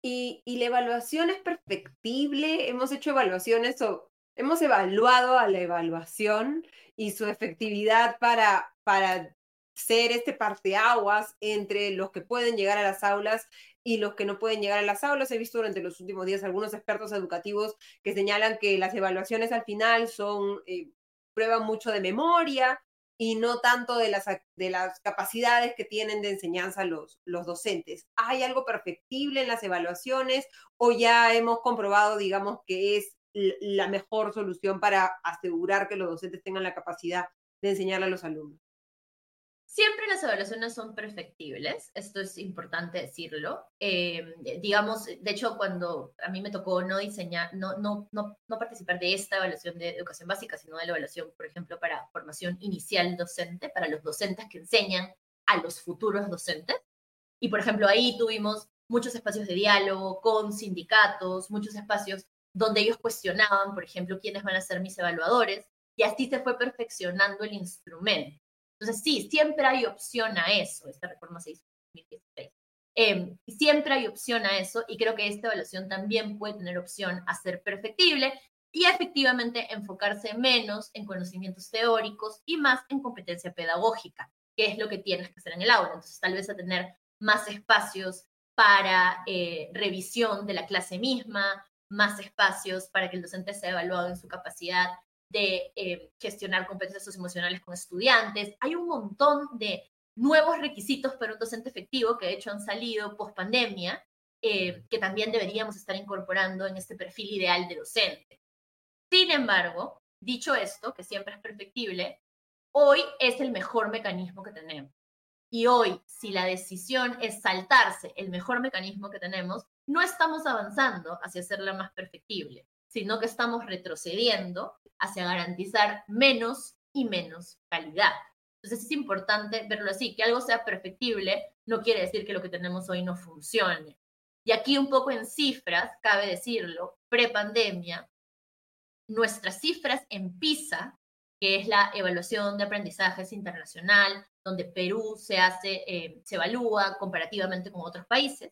S1: y, la evaluación es perfectible. Hemos hecho evaluaciones o hemos evaluado a la evaluación y su efectividad para, para ser este parteaguas entre los que pueden llegar a las aulas y los que no pueden llegar a las aulas. He visto durante los últimos días algunos expertos educativos que señalan que las evaluaciones al final son, eh, prueban mucho de memoria y no tanto de las, de las capacidades que tienen de enseñanza los, los docentes. ¿Hay algo perfectible en las evaluaciones o ya hemos comprobado, digamos, que es la mejor solución para asegurar que los docentes tengan la capacidad de enseñarle a los alumnos?
S3: Siempre las evaluaciones son perfectibles, esto es importante decirlo. Eh, digamos, de hecho, cuando a mí me tocó no diseñar, no, no, no, no participar de esta evaluación de educación básica, sino de la evaluación, por ejemplo, para formación inicial docente, para los docentes que enseñan a los futuros docentes. Y, por ejemplo, ahí tuvimos muchos espacios de diálogo con sindicatos, muchos espacios donde ellos cuestionaban, por ejemplo, quiénes van a ser mis evaluadores, y así se fue perfeccionando el instrumento. Entonces, sí, siempre hay opción a eso. Esta reforma se hizo en 2016. Em, siempre hay opción a eso y creo que esta evaluación también puede tener opción a ser perfectible y efectivamente enfocarse menos en conocimientos teóricos y más en competencia pedagógica, que es lo que tienes que hacer en el aula. Entonces, tal vez a tener más espacios para eh, revisión de la clase misma, más espacios para que el docente sea evaluado en su capacidad de eh, gestionar competencias emocionales con estudiantes. Hay un montón de nuevos requisitos para un docente efectivo que de hecho han salido post pandemia, eh, que también deberíamos estar incorporando en este perfil ideal de docente. Sin embargo, dicho esto, que siempre es perfectible, hoy es el mejor mecanismo que tenemos. Y hoy, si la decisión es saltarse el mejor mecanismo que tenemos, no estamos avanzando hacia hacerla más perfectible, sino que estamos retrocediendo hacia garantizar menos y menos calidad. Entonces es importante verlo así, que algo sea perfectible no quiere decir que lo que tenemos hoy no funcione. Y aquí un poco en cifras, cabe decirlo, pre-pandemia, nuestras cifras en PISA, que es la evaluación de aprendizajes internacional, donde Perú se hace, eh, se evalúa comparativamente con otros países.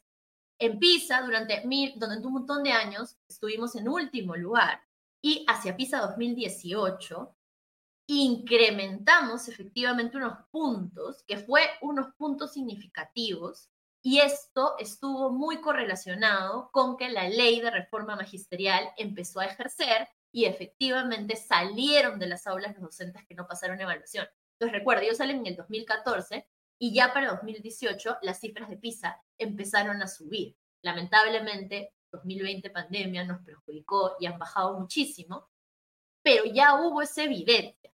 S3: En PISA, durante, mil, durante un montón de años, estuvimos en último lugar y hacia PISA 2018 incrementamos efectivamente unos puntos, que fue unos puntos significativos, y esto estuvo muy correlacionado con que la ley de reforma magisterial empezó a ejercer y efectivamente salieron de las aulas los docentes que no pasaron evaluación. Entonces recuerda, ellos salen en el 2014 y ya para 2018 las cifras de PISA empezaron a subir. Lamentablemente, 2020 pandemia nos perjudicó y han bajado muchísimo, pero ya hubo esa evidencia.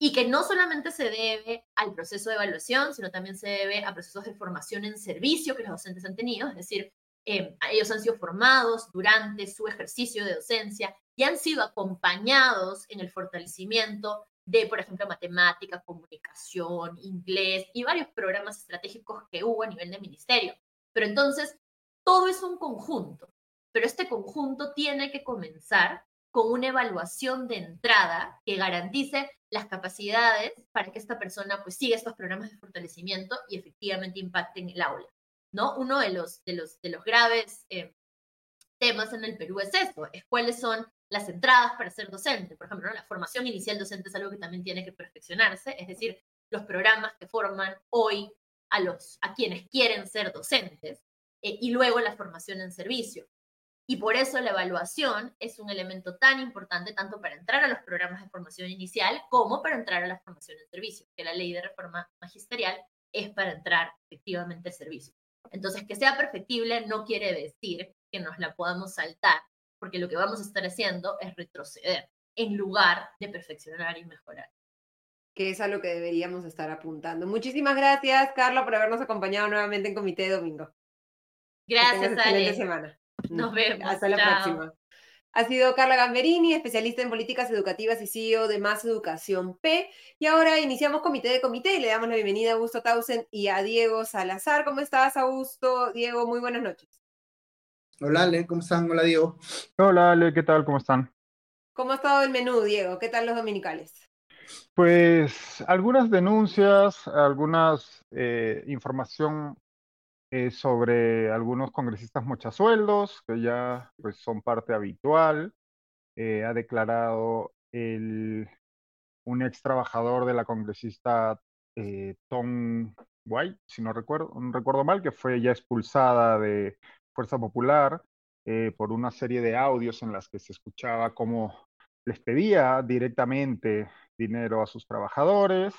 S3: Y que no solamente se debe al proceso de evaluación, sino también se debe a procesos de formación en servicio que los docentes han tenido, es decir, eh, ellos han sido formados durante su ejercicio de docencia y han sido acompañados en el fortalecimiento de, por ejemplo, matemática, comunicación, inglés y varios programas estratégicos que hubo a nivel de ministerio. Pero entonces, todo es un conjunto pero este conjunto tiene que comenzar con una evaluación de entrada que garantice las capacidades para que esta persona pues siga estos programas de fortalecimiento y efectivamente impacte en el aula. ¿no? Uno de los, de los, de los graves eh, temas en el Perú es esto, es cuáles son las entradas para ser docente. Por ejemplo, la formación inicial docente es algo que también tiene que perfeccionarse, es decir, los programas que forman hoy a, los, a quienes quieren ser docentes eh, y luego la formación en servicio. Y por eso la evaluación es un elemento tan importante tanto para entrar a los programas de formación inicial como para entrar a la formación en servicio, que la ley de reforma magisterial es para entrar efectivamente al servicio. Entonces, que sea perfectible no quiere decir que nos la podamos saltar, porque lo que vamos a estar haciendo es retroceder en lugar de perfeccionar y mejorar.
S1: Que es a lo que deberíamos estar apuntando. Muchísimas gracias, Carla, por habernos acompañado nuevamente en Comité de Domingo.
S3: Gracias, Ale.
S1: semana.
S3: Nos *laughs* vemos.
S1: Hasta la próxima. Ha sido Carla Gamberini, especialista en políticas educativas y CEO de Más Educación P. Y ahora iniciamos comité de comité y le damos la bienvenida a Augusto Tausen y a Diego Salazar. ¿Cómo estás, Augusto? Diego, muy buenas noches.
S4: Hola, Ale, ¿cómo están? Hola, Diego.
S5: Hola, Ale, ¿qué tal? ¿Cómo están?
S1: ¿Cómo ha estado el menú, Diego? ¿Qué tal los dominicales?
S5: Pues algunas denuncias, algunas eh, información eh, sobre algunos congresistas mochasueldos, que ya pues, son parte habitual. Eh, ha declarado el, un ex trabajador de la congresista Tom White, si no recuerdo, no recuerdo mal, que fue ya expulsada de Fuerza Popular por una serie de audios en las que se escuchaba cómo les pedía directamente dinero a sus trabajadores.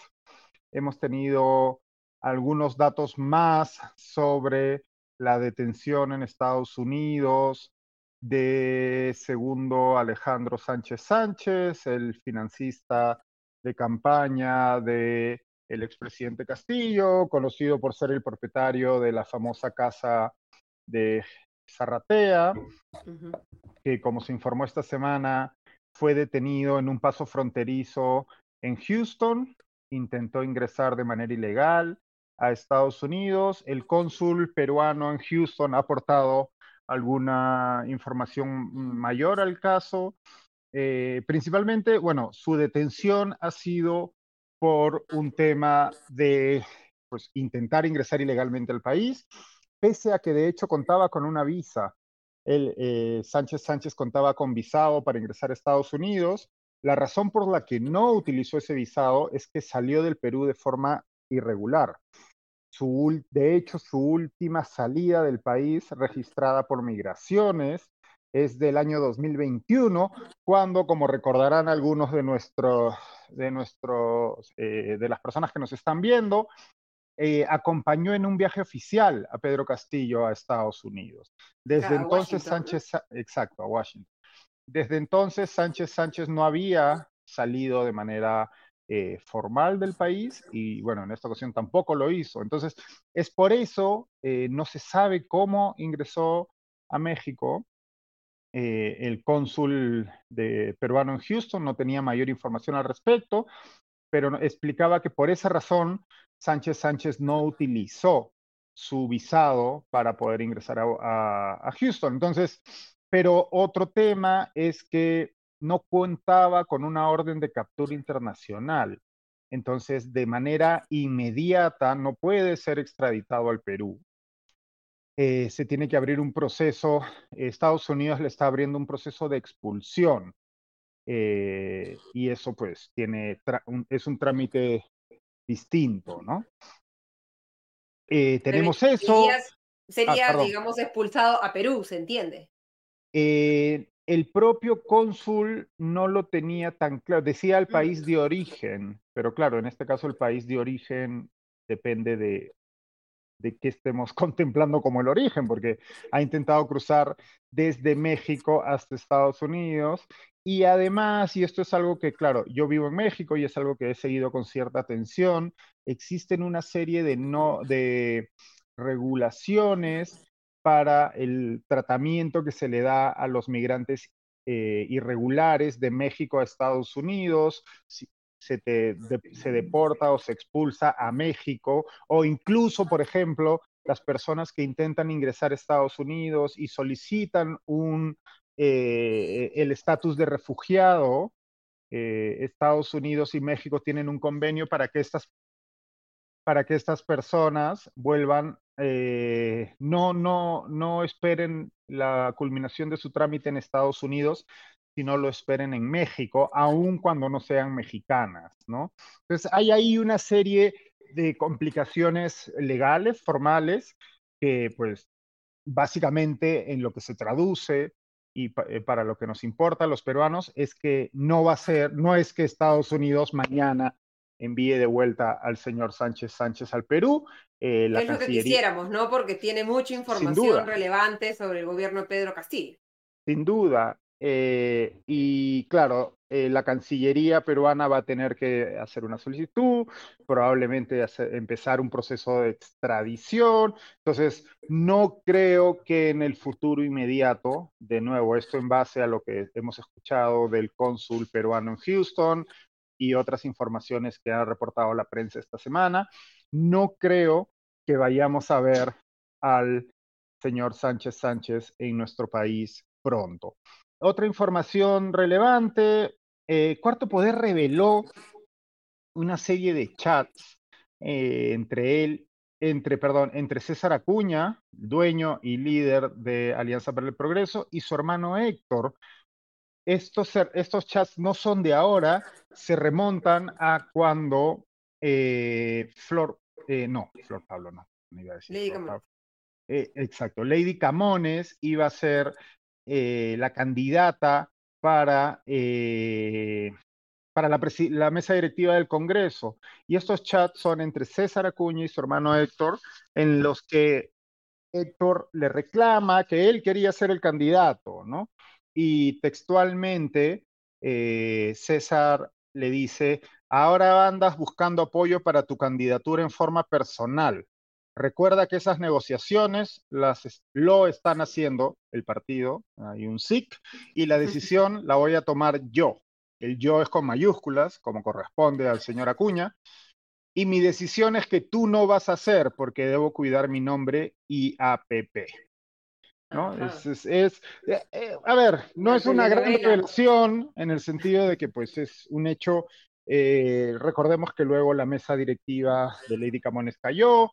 S5: Hemos tenido algunos datos más sobre la detención en Estados Unidos de segundo Alejandro Sánchez Sánchez, el financista de campaña de el expresidente Castillo, conocido por ser el propietario de la famosa casa de Zarratea, que como se informó esta semana, fue detenido en un paso fronterizo en Houston, intentó ingresar de manera ilegal a Estados Unidos. El cónsul peruano en Houston ha aportado alguna información mayor al caso. Eh, principalmente, bueno, su detención ha sido por un tema de pues, intentar ingresar ilegalmente al país, pese a que de hecho contaba con una visa eh, Sánchez Sánchez contaba con visado para ingresar a Estados Unidos. La razón por la que no utilizó ese visado es que salió del Perú de forma irregular. De hecho, su última salida del país registrada por migraciones es del año 2021, cuando, como recordarán algunos de nuestros, de nuestros, eh, de las personas que nos están viendo, eh, acompañó en un viaje oficial a Pedro Castillo a Estados Unidos. Desde entonces Sánchez, exacto, a Washington. Desde entonces Sánchez Sánchez no había salido de manera eh, formal del país y bueno, en esta ocasión tampoco lo hizo. Entonces, es por eso, eh, no se sabe cómo ingresó a México. el cónsul de peruano en Houston no tenía mayor información al respecto, pero explicaba que por esa razón Sánchez Sánchez no utilizó su visado para poder ingresar a, Houston. Entonces, pero otro tema es que no contaba con una orden de captura internacional. Entonces, de manera inmediata no puede ser extraditado al Perú. Eh, se tiene que abrir un proceso, Estados Unidos le está abriendo un proceso de expulsión. Eh, y eso pues tiene, es un trámite distinto, ¿no? Eh, tenemos eso.
S1: Sería, ah, digamos, expulsado a Perú, ¿se entiende?
S5: Eh, el propio cónsul no lo tenía tan claro, decía el país de origen, pero claro, en este caso el país de origen depende de, de qué estemos *laughs* contemplando como el origen, porque ha intentado cruzar desde México hasta Estados Unidos y además, y esto es algo que, claro, yo vivo en México y es algo que he seguido con cierta atención, existen una serie de, no, de regulaciones para el tratamiento que se le da a los migrantes eh, irregulares de México a Estados Unidos, se, se deporta o se expulsa a México, o incluso, por ejemplo, las personas que intentan ingresar a Estados Unidos y solicitan un eh, el estatus de refugiado, eh, Estados Unidos y México tienen un convenio para que estas, para que estas personas vuelvan, eh, no, no, no esperen la culminación de su trámite en Estados Unidos, sino lo esperen en México, aun cuando no sean mexicanas, ¿no? Entonces hay ahí una serie de complicaciones legales, formales, que pues básicamente en lo que se traduce y eh, para lo que nos importa a los peruanos es que no va a ser, no es que Estados Unidos mañana envíe de vuelta al señor Sánchez Sánchez al Perú.
S1: Eh, es lo que quisiéramos, ¿no? Porque tiene mucha información relevante sobre el gobierno de Pedro Castillo.
S5: Sin duda. Eh, y claro, eh, la Cancillería peruana va a tener que hacer una solicitud, probablemente empezar un proceso de extradición. Entonces, no creo que en el futuro inmediato, de nuevo, esto en base a lo que hemos escuchado del cónsul peruano en Houston y otras informaciones que ha reportado la prensa esta semana, no creo que vayamos a ver al señor Sánchez Sánchez en nuestro país pronto. Otra información relevante, eh, Cuarto Poder reveló una serie de chats eh, entre él, entre, perdón, entre César Acuña, dueño y líder de Alianza para el Progreso, y su hermano Héctor. Estos, estos chats no son de ahora, se remontan a cuando eh, Flor, no, Flor Pablo no, no iba a decir.
S1: Lady Camones.
S5: exacto, Lady Camones iba a ser eh, la candidata para, eh, para la, mesa directiva del Congreso. Y estos chats son entre César Acuña y su hermano Héctor, en los que Héctor le reclama que él quería ser el candidato, ¿no? Y textualmente eh, César le dice, ahora andas buscando apoyo para tu candidatura en forma personal. Recuerda que esas negociaciones las, lo están haciendo el partido, hay un SIC, y la decisión la voy a tomar yo. El yo es con mayúsculas, como corresponde al señor Acuña, y mi decisión es que tú no vas a hacer porque debo cuidar mi nombre IAPP. ¿no? Es, es, eh, eh, a ver, no es una gran revelación en el sentido de que pues es un hecho eh, recordemos que luego la mesa directiva de Lady Camones cayó,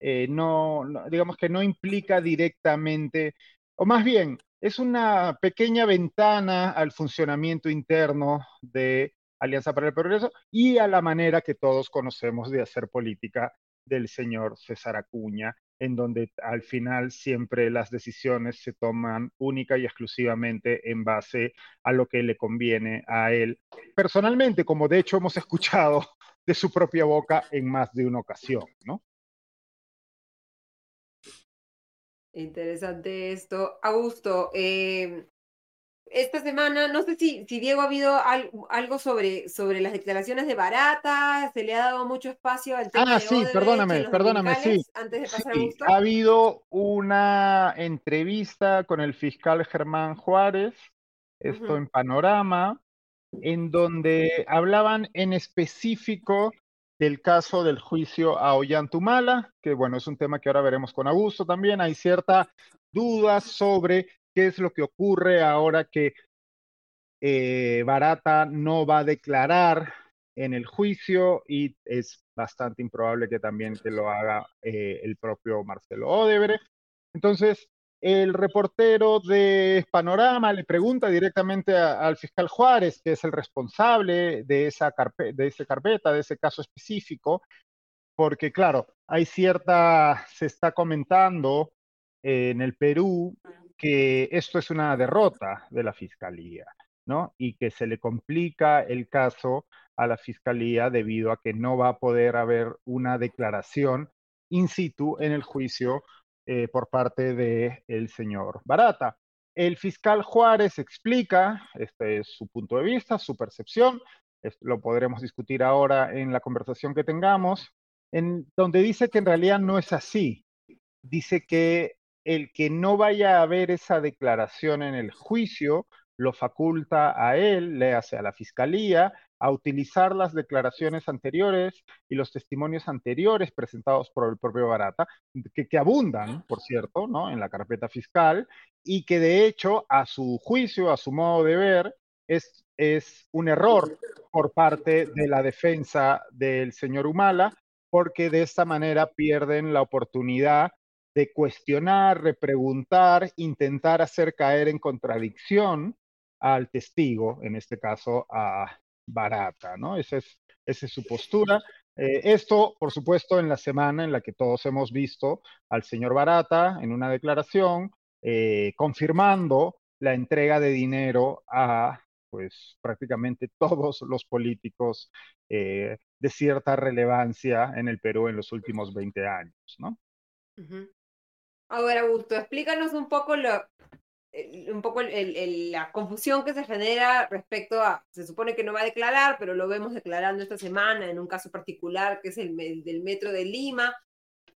S5: eh, no, digamos que no implica directamente, o más bien, es una pequeña ventana al funcionamiento interno de Alianza para el Progreso y a la manera que todos conocemos de hacer política del señor César Acuña, en donde al final siempre las decisiones se toman única y exclusivamente en base a lo que le conviene a él personalmente, como de hecho hemos *laughs* escuchado de su propia boca en más de una ocasión, ¿no?
S1: Interesante esto. Augusto, eh, esta semana, no sé si, si Diego ha habido algo sobre, sobre las declaraciones de Barata, se le ha dado mucho espacio al tema
S5: ah, sí, perdóname, perdóname, sí.
S1: Antes de pasar
S5: sí, Ha habido una entrevista con el fiscal Germán Juárez, esto en Panorama, en donde hablaban en específico del caso del juicio a Ollantumala, que bueno, es un tema que ahora veremos con Augusto también. Hay cierta duda sobre qué es lo que ocurre ahora que eh, Barata no va a declarar en el juicio y es bastante improbable que también te lo haga eh, el propio Marcelo Odebrecht. Entonces, el reportero de Panorama le pregunta directamente al fiscal Juárez, que es el responsable de esa, de esa carpeta, de ese caso específico, porque claro, hay cierta, se está comentando en el Perú que esto es una derrota de la fiscalía, ¿no? Y que se le complica el caso a la fiscalía debido a que no va a poder haber una declaración in situ en el juicio eh, por parte del el señor Barata. El fiscal Juárez explica, este es su punto de vista, su percepción, lo podremos discutir ahora en la conversación que tengamos, en donde dice que en realidad no es así. Dice que el que no vaya a haber esa declaración en el juicio lo faculta a él, le hace a la fiscalía, a utilizar las declaraciones anteriores y los testimonios anteriores presentados por el propio Barata, que, abundan, por cierto, ¿no? en la carpeta fiscal, y que de hecho, a su juicio, a su modo de ver, es, es un error por parte de la defensa del señor Humala, porque de esta manera pierden la oportunidad de cuestionar, repreguntar, intentar hacer caer en contradicción al testigo, en este caso a Barata, ¿no? Esa es, su postura. Eh, esto, por supuesto, en la semana en la que todos hemos visto al señor Barata en una declaración eh, confirmando la entrega de dinero a pues prácticamente *laughs* todos los políticos eh, de cierta relevancia en el Perú en los últimos 20 años, ¿no?
S1: Ahora, Augusto, explícanos un poco lo, un poco la confusión que se genera respecto a, se supone que no va a declarar, pero lo vemos declarando esta semana en un caso particular que es el, del metro de Lima,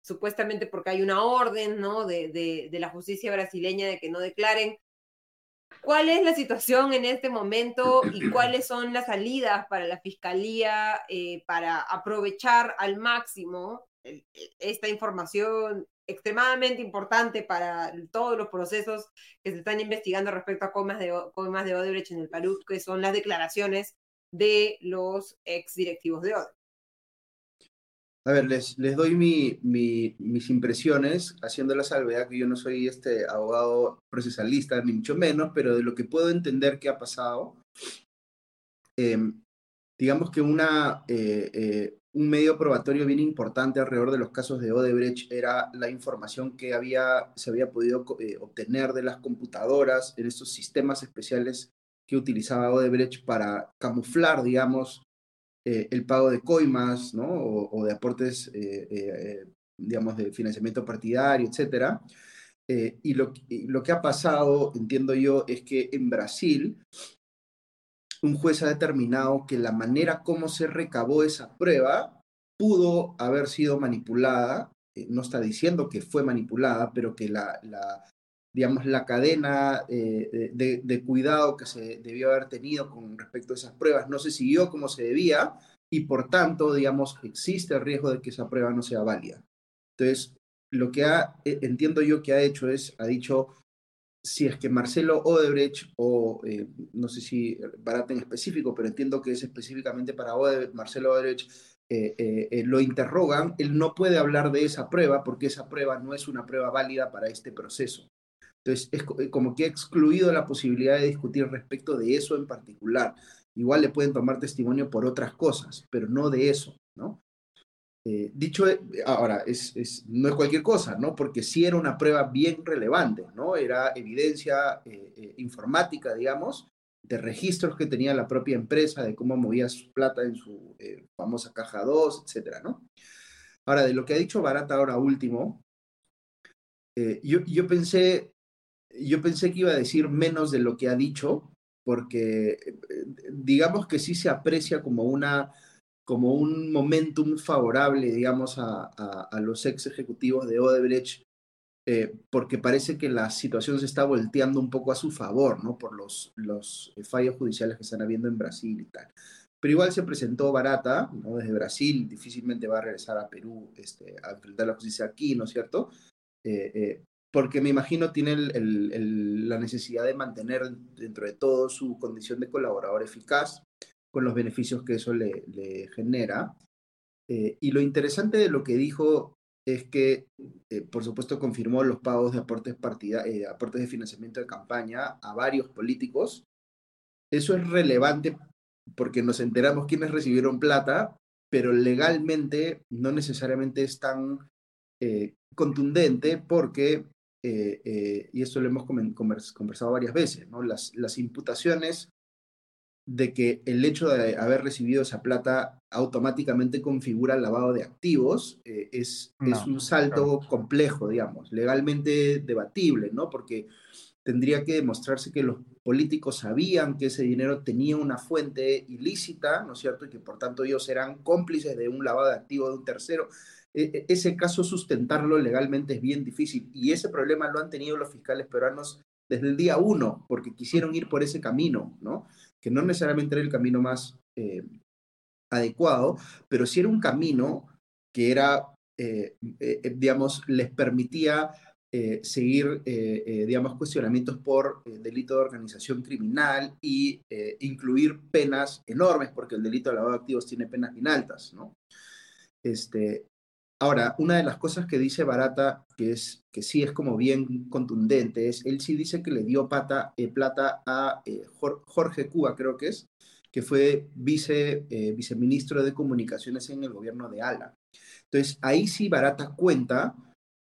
S1: supuestamente porque hay una orden ¿no? de, de, la justicia brasileña de que no declaren. ¿Cuál es la situación en este momento y cuáles son las salidas para la fiscalía eh, para aprovechar al máximo esta información extremadamente importante para todos los procesos que se están investigando respecto a comas de, comas de Odebrecht en el Perú, que son las declaraciones de los ex directivos de Odebrecht.
S4: A ver, les, les doy mi, mis impresiones, haciendo la salvedad que yo no soy este abogado procesalista, ni mucho menos, pero de lo que puedo entender que ha pasado, em, digamos que una, eh, eh, un medio probatorio bien importante alrededor de los casos de Odebrecht era la información que había, se había podido eh, obtener de las computadoras en estos sistemas especiales que utilizaba Odebrecht para camuflar, digamos, eh, el pago de coimas, ¿no? O, de aportes, eh, digamos, de financiamiento partidario, lo, y lo que ha pasado, entiendo yo, es que en Brasil un juez ha determinado que la manera como se recabó esa prueba pudo haber sido manipulada, eh, no está diciendo que fue manipulada, pero que la, digamos, la cadena eh, de, cuidado que se debió haber tenido con respecto a esas pruebas no se siguió como se debía y por tanto, digamos, existe el riesgo de que esa prueba no sea válida. Entonces, lo que eh, entiendo yo que ha hecho es, ha dicho, si es que Marcelo Odebrecht, o eh, no sé si Barata en específico, pero entiendo que es específicamente para Marcelo Odebrecht, eh, eh, lo interrogan, él no puede hablar de esa prueba porque esa prueba no es una prueba válida para este proceso. Entonces, es como que ha excluido la posibilidad de discutir respecto de eso en particular. Igual le pueden tomar testimonio por otras cosas, pero no de eso, ¿no? Eh, dicho, eh, ahora, es, no es cualquier cosa, ¿no? Porque sí era una prueba bien relevante, ¿no? Era evidencia eh, informática, digamos, de registros que tenía la propia empresa, de cómo movía su plata en su famosa caja 2, etcétera, ¿no? Ahora, de lo que ha dicho Barata ahora último, yo, yo, pensé, yo pensé que iba a decir menos de lo que ha dicho, porque digamos que sí se aprecia como una como un momentum favorable, digamos, a, los ex ejecutivos de Odebrecht, eh, porque parece que la situación se está volteando un poco a su favor, ¿no? Por los, los fallos judiciales que están habiendo en Brasil y tal. Pero igual se presentó barata, ¿no? Desde Brasil, difícilmente va a regresar a Perú este, a enfrentar la justicia aquí, ¿no es cierto? Eh, eh, porque me imagino tiene la necesidad de mantener dentro de todo su condición de colaborador eficaz con los beneficios que eso le, genera. Eh, y lo interesante de lo que dijo es que, eh, por supuesto, confirmó los pagos de aportes, partida, eh, aportes de financiamiento de campaña a varios políticos. Eso es relevante porque nos enteramos quiénes recibieron plata, pero legalmente no necesariamente es tan contundente porque, y esto lo hemos conversado varias veces, ¿no? las, las imputaciones de que el hecho de haber recibido esa plata automáticamente configura el lavado de activos eh, es, es, un salto complejo, digamos, legalmente debatible, ¿no? Porque tendría que demostrarse que los políticos sabían que ese dinero tenía una fuente ilícita, ¿no es cierto? Y que por tanto ellos eran cómplices de un lavado de activos de un tercero. E, e, ese caso sustentarlo legalmente es bien difícil y ese problema lo han tenido los fiscales peruanos desde el día uno, porque quisieron ir por ese camino, ¿no? Que no necesariamente era el camino más eh, adecuado, pero sí era un camino que era, eh, eh, digamos, les permitía seguir, digamos, cuestionamientos por delito de organización criminal y incluir penas enormes, porque el delito de lavado de activos tiene penas bien altas, ¿no? Este, Ahora, una de las cosas que dice Barata, que, es, que sí es como bien contundente, es, él sí dice que le dio pata, eh, plata a eh, Jorge Cuba, creo que es, que fue vice, eh, viceministro de Comunicaciones en el gobierno de Ala. Entonces, ahí sí Barata cuenta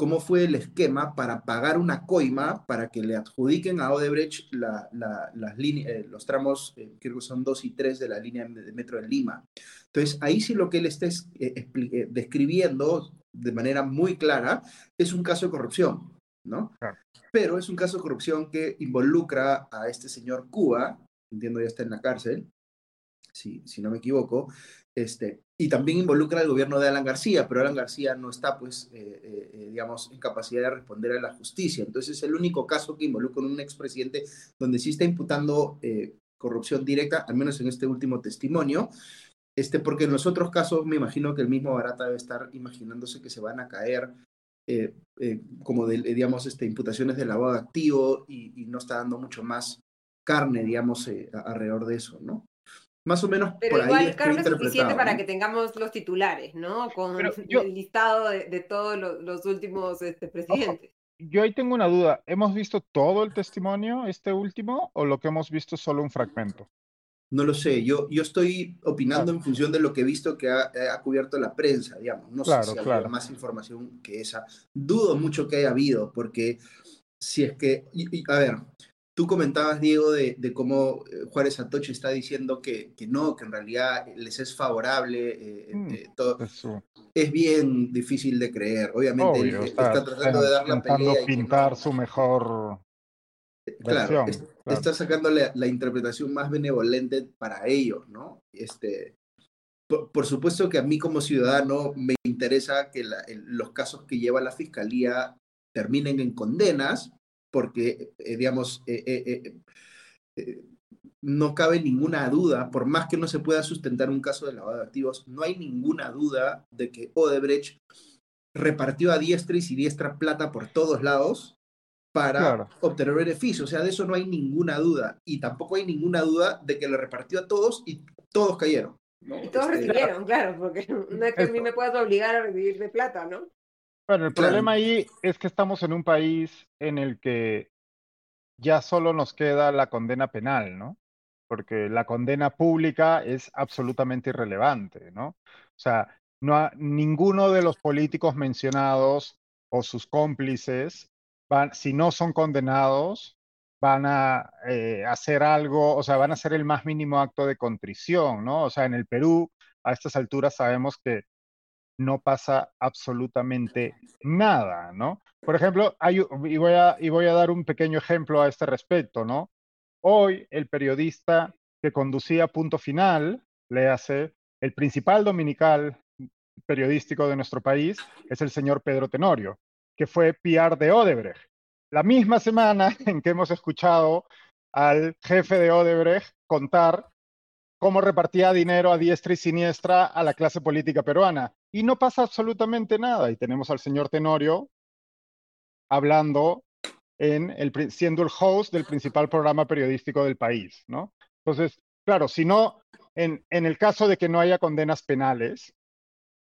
S4: cómo fue el esquema para pagar una coima para que le adjudiquen a Odebrecht las eh, los tramos, eh, creo que son dos y tres de la línea de metro de Lima. Entonces, ahí sí lo que él está eh, describiendo de manera muy clara es un caso de corrupción. ¿no? Pero es un caso de corrupción que involucra a este señor Cuba, entiendo ya está en la cárcel, si, si no me equivoco, este, y también involucra al gobierno de Alan García, pero Alan García no está, pues, eh, eh, eh, digamos, en capacidad de responder a la justicia. Entonces es el único caso que involucra a un expresidente donde sí está imputando corrupción directa, al menos en este último testimonio. Este, porque en los otros casos me imagino que el mismo Barata debe estar imaginándose que se van a caer como de, digamos, este, imputaciones de lavado activo y, y no está dando mucho más carne, digamos, alrededor de eso, ¿no? Más o menos
S1: Pero
S4: por ahí
S1: igual
S4: he
S1: carne es suficiente
S4: interpretado,
S1: para
S4: ¿no?
S1: que tengamos los titulares, ¿no? Con *laughs*
S5: yo-
S1: el listado de, de todos los, los últimos este, presidentes.
S5: Yo ahí tengo una duda. ¿Hemos visto todo el testimonio, este último, o lo que hemos visto es solo un fragmento?
S4: No lo sé, yo, yo estoy opinando en función de lo que he visto que ha, eh, ha cubierto la prensa, digamos. No
S5: Claro,
S4: sé si
S5: claro.
S4: había más información que esa. Dudo mucho que haya habido, porque si es que, y- y, a ver, tú comentabas, Diego, de, de cómo eh, Juárez Atoche está diciendo que, que no, que en realidad les es favorable eh,
S5: Mm,
S4: eh, todo.
S5: Es
S4: bien difícil de creer. Obviamente
S5: obvio, está,
S4: está tratando de dar la pelea. y que
S5: pintar su mejor
S4: Claro,
S5: versión.
S4: es-
S5: claro.
S4: está sacando la, la interpretación más benevolente para ellos, ¿no? Este, por, por supuesto que a mí como ciudadano me interesa que la- los casos que lleva la fiscalía terminen en condenas, porque, eh, digamos, eh, eh, no cabe ninguna duda, por más que no se pueda sustentar un caso de lavado de activos, no hay ninguna duda de que Odebrecht repartió a diestra y siniestra plata por todos lados para
S5: Claro.
S4: obtener beneficios. O sea, de eso no hay ninguna duda. Y tampoco hay ninguna duda de que lo repartió a todos y todos cayeron. ¿no?
S1: Y todos
S4: Este,
S1: recibieron, claro, porque *laughs* no es que a mí me puedas obligar a recibir de plata, ¿no?
S5: Bueno, el
S4: Claro.
S5: problema ahí es que estamos en un país en el que ya solo nos queda la condena penal, ¿no? Porque la condena pública es absolutamente irrelevante, ¿no? O sea, no ha- ninguno de los políticos mencionados o sus cómplices van, si no son condenados, van a eh, hacer algo, o sea, van a hacer el más mínimo acto de contrición, ¿no? O sea, en el Perú, a estas alturas sabemos que no pasa absolutamente nada, ¿no? Por ejemplo, hay, y, voy a, y voy a dar un pequeño ejemplo a este respecto, ¿no? Hoy el periodista que conducía Punto Final, le hace el principal dominical periodístico de nuestro país, es el señor Pedro Tenorio, que fue PR de Odebrecht. La misma semana *laughs* en que hemos escuchado al jefe de Odebrecht contar cómo repartía dinero a diestra y siniestra a la clase política peruana. Y no pasa absolutamente nada. Y tenemos al señor Tenorio hablando en el, siendo el host del principal programa periodístico del país, ¿no? Entonces, claro, si no, en, en el caso de que no haya condenas penales,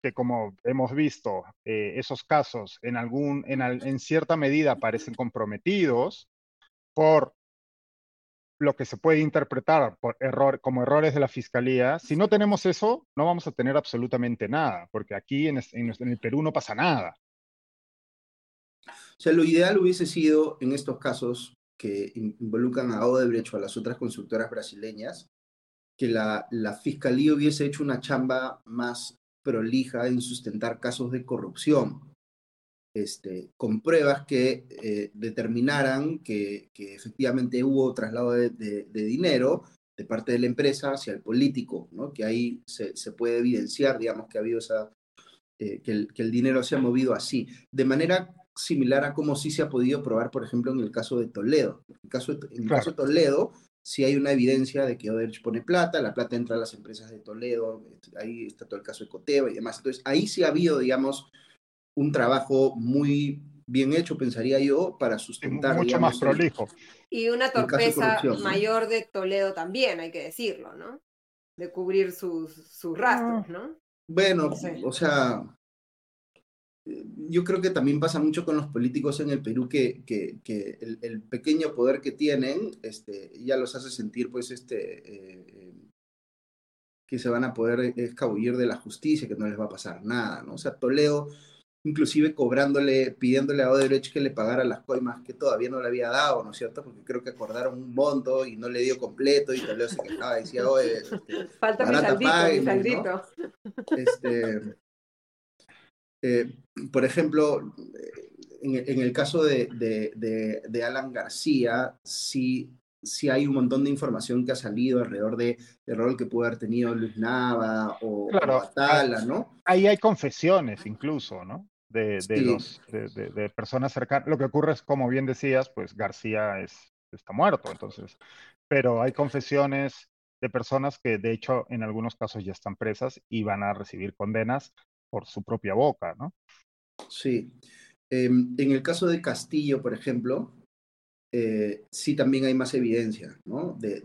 S5: que como hemos visto, eh, esos casos en, algún, en, en cierta medida parecen comprometidos por lo que se puede interpretar por error, como errores de la fiscalía, si no tenemos eso, no vamos a tener absolutamente nada, porque aquí en, en en el Perú no pasa nada.
S4: O sea, lo ideal hubiese sido en estos casos que in- involucran a Odebrecht o a las otras constructoras brasileñas, que la, la fiscalía hubiese hecho una chamba más prolija en sustentar casos de corrupción, este, con pruebas que eh, determinaran que, que efectivamente hubo traslado de, de- de dinero de parte de la empresa hacia el político, ¿no? que ahí se, se puede evidenciar, digamos, que ha habido esa, eh, que, el, que el dinero se ha movido así, de manera similar a como sí se ha podido probar, por ejemplo, en el caso de Toledo. En el caso de, en el
S5: Claro.
S4: caso de Toledo, sí hay una evidencia de que Odebrecht pone plata, la plata entra a las empresas de Toledo, ahí está todo el caso de Coteva y demás. Entonces, ahí sí ha habido, digamos, un trabajo muy bien hecho, pensaría yo, para sustentar,
S5: mucho más
S4: digamos, el-
S5: prolijo.
S1: Y una
S4: de
S1: torpeza mayor de Toledo también, hay que decirlo, ¿no? De cubrir sus, sus rastros, ¿no?
S4: Bueno,
S1: No sé.
S4: o sea, yo creo que también pasa mucho con los políticos en el Perú que, que, que el, el pequeño poder que tienen este, ya los hace sentir, pues, este, eh, eh, que se van a poder escabullir de la justicia, que no les va a pasar nada, ¿no? O sea, Toledo, inclusive cobrándole, pidiéndole a Odebrecht que le pagara las coimas que todavía no le había dado, ¿no es cierto? Porque creo que acordaron un monto y no le dio completo y Toledo se quejaba y decía, oye, este, *laughs*
S1: Falta mi saldito, mi saldito.
S4: este, eh, por ejemplo, en, el caso de, de, de, Alan García, sí, sí hay un montón de información que ha salido alrededor de, del rol que pudo haber tenido Luis Nava o,
S5: claro,
S4: Atala, ¿no?
S5: Ahí hay confesiones incluso, ¿no? De, de los, de, personas cercanas. Lo que ocurre es, como bien decías, pues García es, está muerto, entonces, pero hay confesiones de personas que de hecho en algunos casos ya están presas y van a recibir condenas por su propia boca, ¿no?
S4: Sí. Em, en el caso de Castillo, por ejemplo, eh, sí también hay más evidencia, ¿no? De,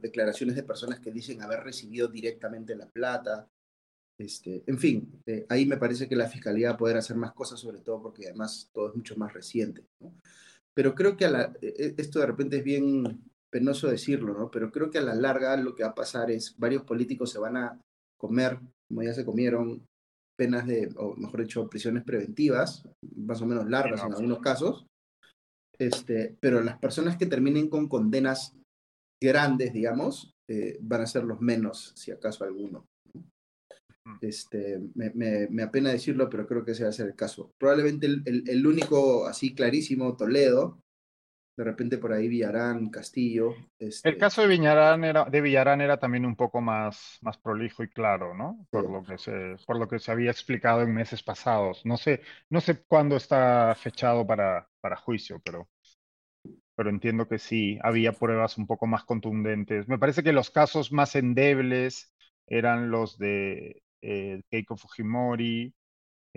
S4: declaraciones de personas que dicen haber recibido directamente la plata. Este, en fin, eh, ahí me parece que la fiscalía va a poder hacer más cosas, sobre todo porque además todo es mucho más reciente. ¿no? Pero creo que a la, e, e, esto de repente es bien penoso decirlo, ¿no? Pero creo que a la larga lo que va a pasar es varios políticos se van a comer, como ya se comieron, penas de, o mejor dicho, prisiones preventivas, más o menos largas en algunos casos. Este, pero las personas que terminen con condenas grandes, digamos, eh, van a ser los menos, si acaso alguno. Mm. Este, me, me, apena decirlo, pero creo que ese va a ser el caso. Probablemente el, el único así clarísimo, Toledo, de repente por ahí Villarán, Castillo. Este...
S5: El caso de Villarán era, de Villarán era también un poco más, más prolijo y claro, ¿no? Por, lo que se, por lo que se había explicado en meses pasados. No sé, no sé cuándo está fechado para, para juicio, pero, pero entiendo que sí, había pruebas un poco más contundentes. Me parece que los casos más endebles eran los de eh, Keiko Fujimori,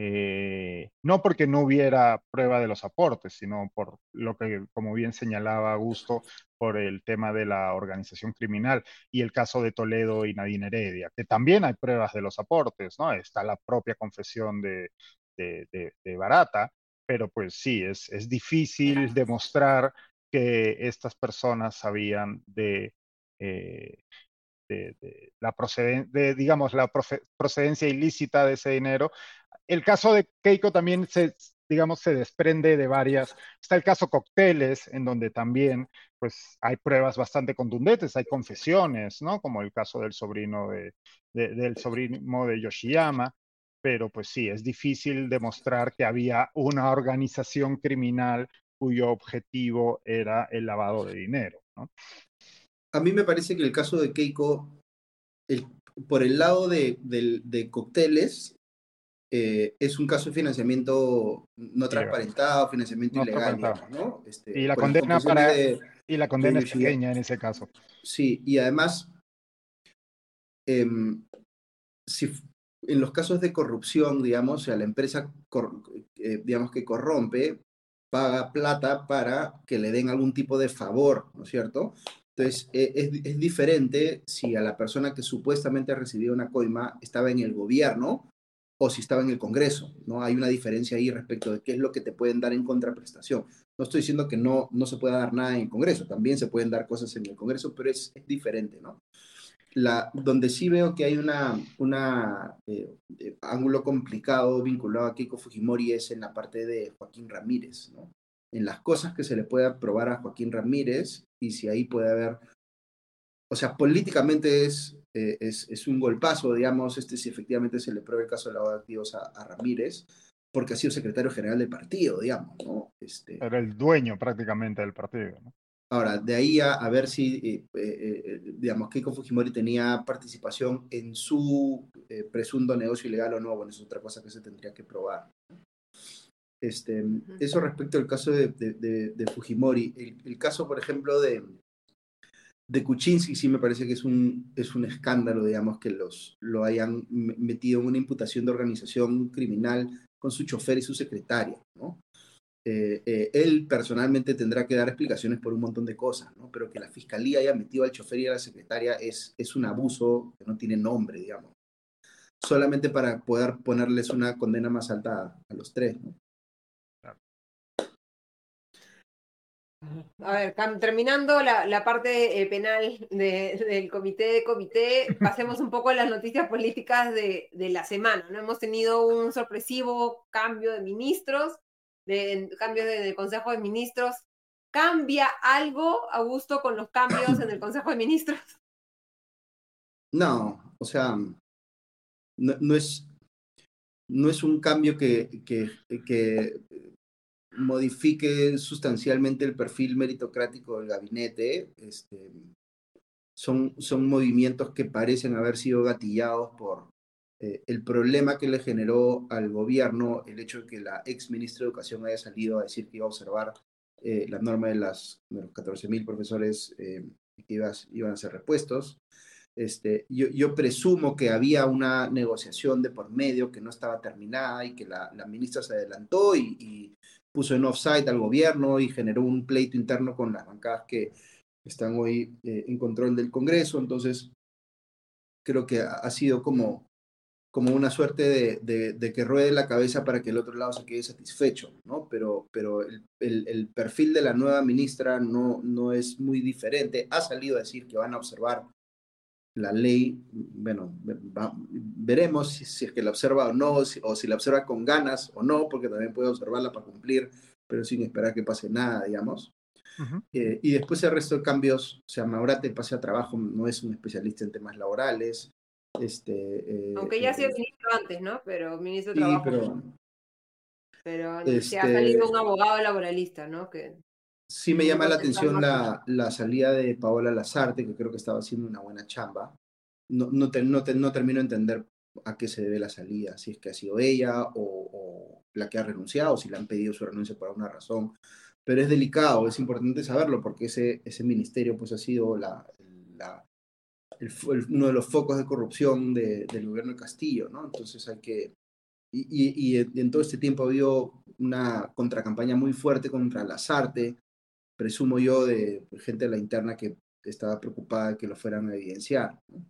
S5: eh, no porque no hubiera prueba de los aportes, sino por lo que, como bien señalaba Augusto, por el tema de la organización criminal y el caso de Toledo y Nadine Heredia, que también hay pruebas de los aportes, ¿no? Está la propia confesión de, Barata, pero pues sí, es, es difícil demostrar que estas personas sabían de, eh, de, la procedencia, ilícita de ese dinero el caso de Keiko también se, digamos, se desprende de varias. Está el caso Cócteles, en donde también pues, hay pruebas bastante contundentes, hay confesiones, ¿no? Como el caso del sobrino de, del sobrino de Yoshiyama. Pero pues sí, es difícil demostrar que había una organización criminal cuyo objetivo era el lavado de dinero, ¿no?
S4: A mí me parece que el caso de Keiko, por el lado de, de cócteles, eh, es un caso de financiamiento no transparentado, financiamiento ilegal, ¿no?
S5: Este, y la condena para y la condena es pequeña en ese caso.
S4: Sí, y además, em, si en los casos de corrupción, digamos, o sea, la empresa, eh, digamos que corrompe, paga plata para que le den algún tipo de favor, ¿no es cierto? Entonces, e, es, es, diferente si a la persona que supuestamente ha recibido una coima estaba en el gobierno o si estaba en el Congreso, ¿no? Hay una diferencia ahí respecto de qué es lo que te pueden dar en contraprestación. No estoy diciendo que no, no se pueda dar nada en el Congreso, también se pueden dar cosas en el Congreso, pero es, diferente, ¿no? La, donde sí veo que hay una, una eh, eh, ángulo complicado vinculado a Keiko Fujimori es en la parte de Joaquín Ramírez, ¿no? En las cosas que se le pueda probar a Joaquín Ramírez y si ahí puede haber, o sea, políticamente es eh, es, un golpazo, digamos, este si efectivamente se le prueba el caso de lavado de activos a, Ramírez, porque ha sido secretario general del partido, digamos, ¿no? Este,
S5: Era el dueño prácticamente del partido, ¿no?
S4: Ahora, de ahí a, ver si, eh, eh, digamos, Keiko Fujimori tenía participación en su presunto negocio ilegal o no, bueno, es otra cosa que se tendría que probar. Este, eso respecto al caso de, Fujimori. el, caso, por ejemplo, de, de Kuczynski sí me parece que es un, es un escándalo, digamos, que los, lo hayan metido en una imputación de organización criminal con su chofer y su secretaria, ¿no? Eh, eh, él personalmente tendrá que dar explicaciones por un montón de cosas, ¿no? Pero que la fiscalía haya metido al chofer y a la secretaria es, es un abuso que no tiene nombre, digamos. Solamente para poder ponerles una condena más alta a los tres, ¿no?
S1: A ver, terminando la, parte eh, penal del comité de comité, *laughs* pasemos un poco a las noticias políticas de, la semana. ¿no? Hemos tenido un sorpresivo cambio de ministros, de, cambios en el Consejo de Ministros. ¿Cambia algo, Augusto, con los cambios en el Consejo de Ministros? *laughs*
S4: No, o sea, no, es... no es un cambio que, que, que modifique sustancialmente el perfil meritocrático del gabinete. Este, son, son movimientos que parecen haber sido gatillados por eh, el problema que le generó al gobierno el hecho de que la ex ministra de Educación haya salido a decir que iba a observar eh, la norma de, las, de los 14.000 profesores eh, que iban a ser repuestos. Este, yo, yo, presumo que había una negociación de por medio que no estaba terminada y que la, ministra se adelantó y, puso en offside al gobierno y generó un pleito interno con las bancadas que están hoy eh, en control del Congreso. Entonces, creo que ha, sido como, como una suerte de, de, de, que ruede la cabeza para que el otro lado se quede satisfecho, ¿no? Pero, pero el, el, el, perfil de la nueva ministra no, no es muy diferente. Ha salido a decir que van a observar la ley, bueno, va, veremos si, si, es que la observa o no, si, o si la observa con ganas o no, porque también puede observarla para cumplir, pero sin esperar que pase nada, digamos. Uh -huh. eh, y después el resto de cambios, o sea, Maurate pase a trabajo, no es un especialista en temas laborales. Este,
S1: eh, Aunque ya ha sido ministro antes, ¿no? Pero ministro de sí, Trabajo.
S4: Pero,
S1: pero este, se ha salido un abogado laboralista, ¿no? Que
S4: sí me llama la atención la, la, salida de Paola Lazarte, que creo que estaba haciendo una buena chamba. No, no, te, no, te, no termino de entender a qué se debe la salida, si es que ha sido ella o, o, la que ha renunciado, si le han pedido su renuncia por alguna razón. Pero es delicado, es importante saberlo, porque ese, ese ministerio pues, ha sido la, la, el, el, uno de los focos de corrupción de, del gobierno de Castillo, ¿no? Entonces hay que... Y, y, y en todo este tiempo ha habido una contracampaña muy fuerte contra Lazarte, presumo yo, de gente de la interna que estaba preocupada de que lo fueran a evidenciar. ¿no?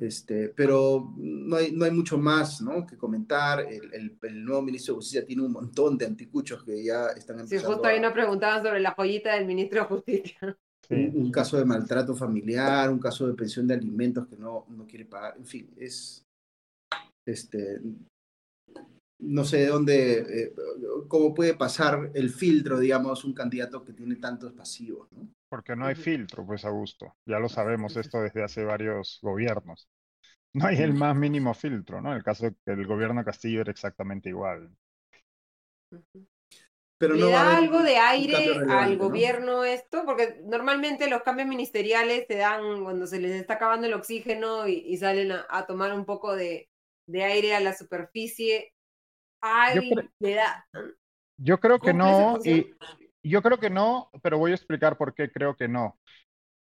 S4: Este, pero no hay, no hay mucho más ¿no? que comentar. El, el, el, nuevo ministro de Justicia tiene un montón de anticuchos que ya están empezando.
S1: Sí, justo ahí nos preguntaban sobre la joyita del ministro de Justicia.
S4: Sí. *laughs* Un, un, caso de maltrato familiar, un caso de pensión de alimentos que no, no quiere pagar. En fin, es. Este, no sé de dónde, eh, cómo puede pasar el filtro, digamos, un candidato que tiene tantos pasivos, ¿no?
S5: Porque no hay filtro, pues, Augusto. Ya lo sabemos esto desde hace varios gobiernos. No hay el más mínimo filtro, ¿no? En el caso del gobierno Castillo era exactamente igual.
S1: Pero no ¿Le da algo de aire al gobierno ¿no? esto? Porque normalmente los cambios ministeriales se dan cuando se les está acabando el oxígeno y, y salen a, a, tomar un poco de, de aire a la superficie. Ay,
S5: yo, creo, yo creo que no, y yo creo que no, pero voy a explicar por qué creo que no.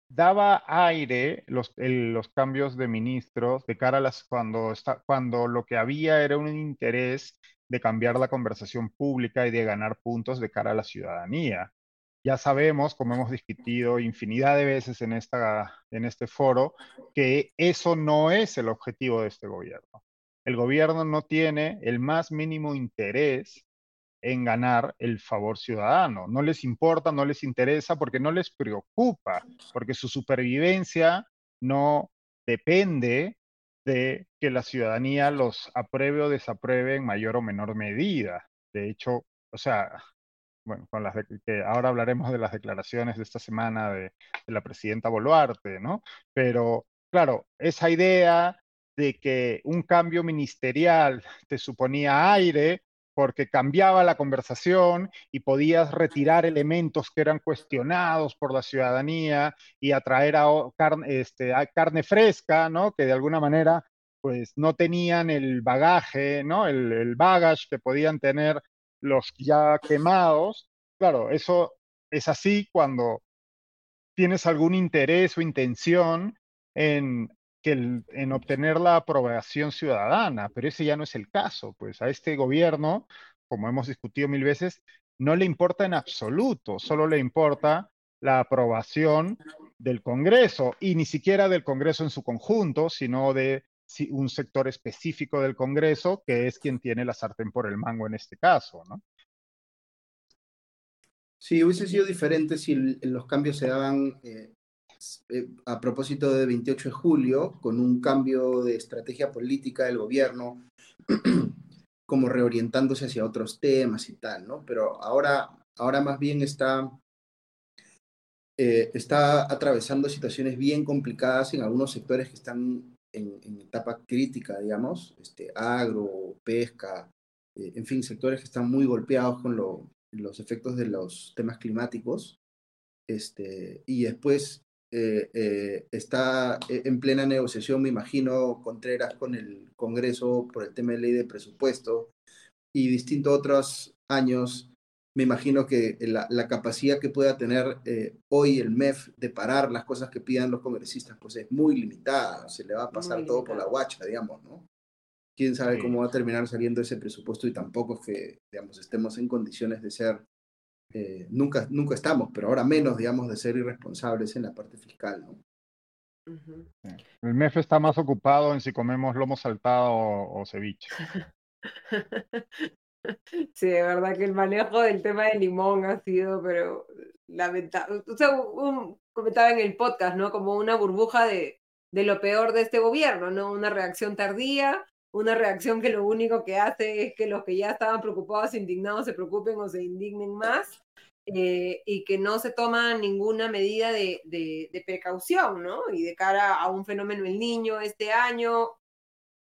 S5: Daba aire los, el, los cambios de ministros de cara a las cuando, está, cuando lo que había era un interés de cambiar la conversación pública y de ganar puntos de cara a la ciudadanía. Ya sabemos, como hemos discutido infinidad de veces en, esta, en este foro, que eso no es el objetivo de este gobierno. El gobierno no tiene el más mínimo interés en ganar el favor ciudadano. No les importa, no les interesa porque no les preocupa, porque su supervivencia no depende de que la ciudadanía los apruebe o desapruebe en mayor o menor medida. De hecho, o sea, bueno, con las ahora hablaremos de las declaraciones de esta semana de, de la presidenta Boluarte, ¿no? Pero claro, esa idea de que un cambio ministerial te suponía aire porque cambiaba la conversación y podías retirar elementos que eran cuestionados por la ciudadanía y atraer a carne, este, a carne fresca, ¿no? Que de alguna manera pues no tenían el bagaje, ¿no? El, el bagage que podían tener los ya quemados. Claro, eso es así cuando tienes algún interés o intención en en obtener la aprobación ciudadana, pero ese ya no es el caso, pues a este gobierno, como hemos discutido mil veces, no le importa en absoluto, solo le importa la aprobación del Congreso y ni siquiera del Congreso en su conjunto, sino de un sector específico del Congreso que es quien tiene la sartén por el mango en este caso, ¿no?
S4: Sí, hubiese sido diferente si los cambios se daban eh, eh, a propósito de 28 de julio, con un cambio de estrategia política del gobierno, *clears throat* como reorientándose hacia otros temas y tal, ¿no? Pero ahora, ahora más bien está, eh, está atravesando situaciones bien complicadas en algunos sectores que están en, etapa crítica, digamos, este, agro, pesca, eh, en fin, sectores que están muy golpeados con los efectos de los temas climáticos. Este, y después eh, eh, está en plena negociación, me imagino, Contreras con el Congreso por el tema de ley de presupuesto y distintos otros años me imagino que la, capacidad que pueda tener eh, hoy el MEF de parar las cosas que pidan los congresistas, pues es muy limitada, se le va a pasar todo por la guacha, digamos, ¿no? Quién sabe cómo va a terminar saliendo ese presupuesto y tampoco es que, digamos, estemos en condiciones de ser, eh, nunca, nunca estamos, pero ahora menos, digamos, de ser irresponsables en la parte fiscal, ¿no?
S5: El MEF está más ocupado en si comemos lomo saltado o ceviche. *laughs*
S1: Sí, de verdad que el manejo del tema del limón ha sido, pero lamentable. O sea, comentaba en el podcast, ¿no? Como una burbuja de, de lo peor de este gobierno, ¿no? Una reacción tardía, una reacción que lo único que hace es que los que ya estaban preocupados, indignados, se preocupen o se indignen más. Eh, y que no se toma ninguna medida de, de, de, precaución, ¿no? Y de cara a un fenómeno el niño este año,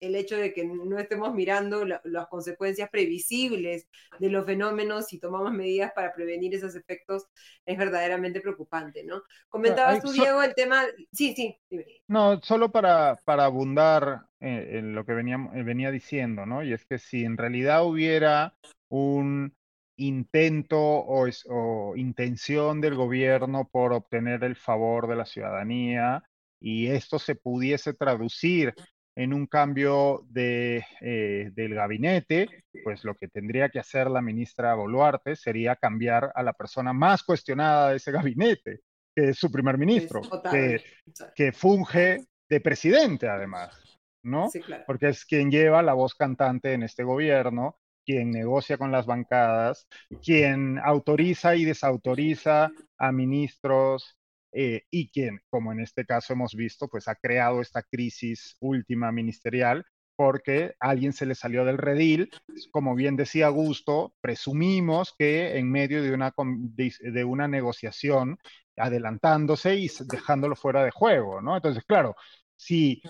S1: el hecho de que no estemos mirando las consecuencias previsibles de los fenómenos y tomamos medidas para prevenir esos efectos es verdaderamente preocupante, ¿no? Comentabas tú, Diego, el tema... Sí, sí.
S5: No, solo para, para abundar en lo que venía, venía diciendo, ¿no? Y es que si en realidad hubiera un intento o, o intención del gobierno por obtener el favor de la ciudadanía y esto se pudiese traducir en un cambio de, eh, del gabinete, pues lo que tendría que hacer la ministra Boluarte sería cambiar a la persona más cuestionada de ese gabinete, que es su primer ministro, que, que, funge de presidente además, ¿no? Porque es quien lleva la voz cantante en este gobierno, quien negocia con las bancadas, quien autoriza y desautoriza a ministros, eh, y quien, como en este caso hemos visto, pues ha creado esta crisis última ministerial porque alguien se le salió del redil. Como bien decía Augusto, presumimos que en medio de una, de una negociación, adelantándose y dejándolo fuera de juego, ¿no? Entonces, claro, si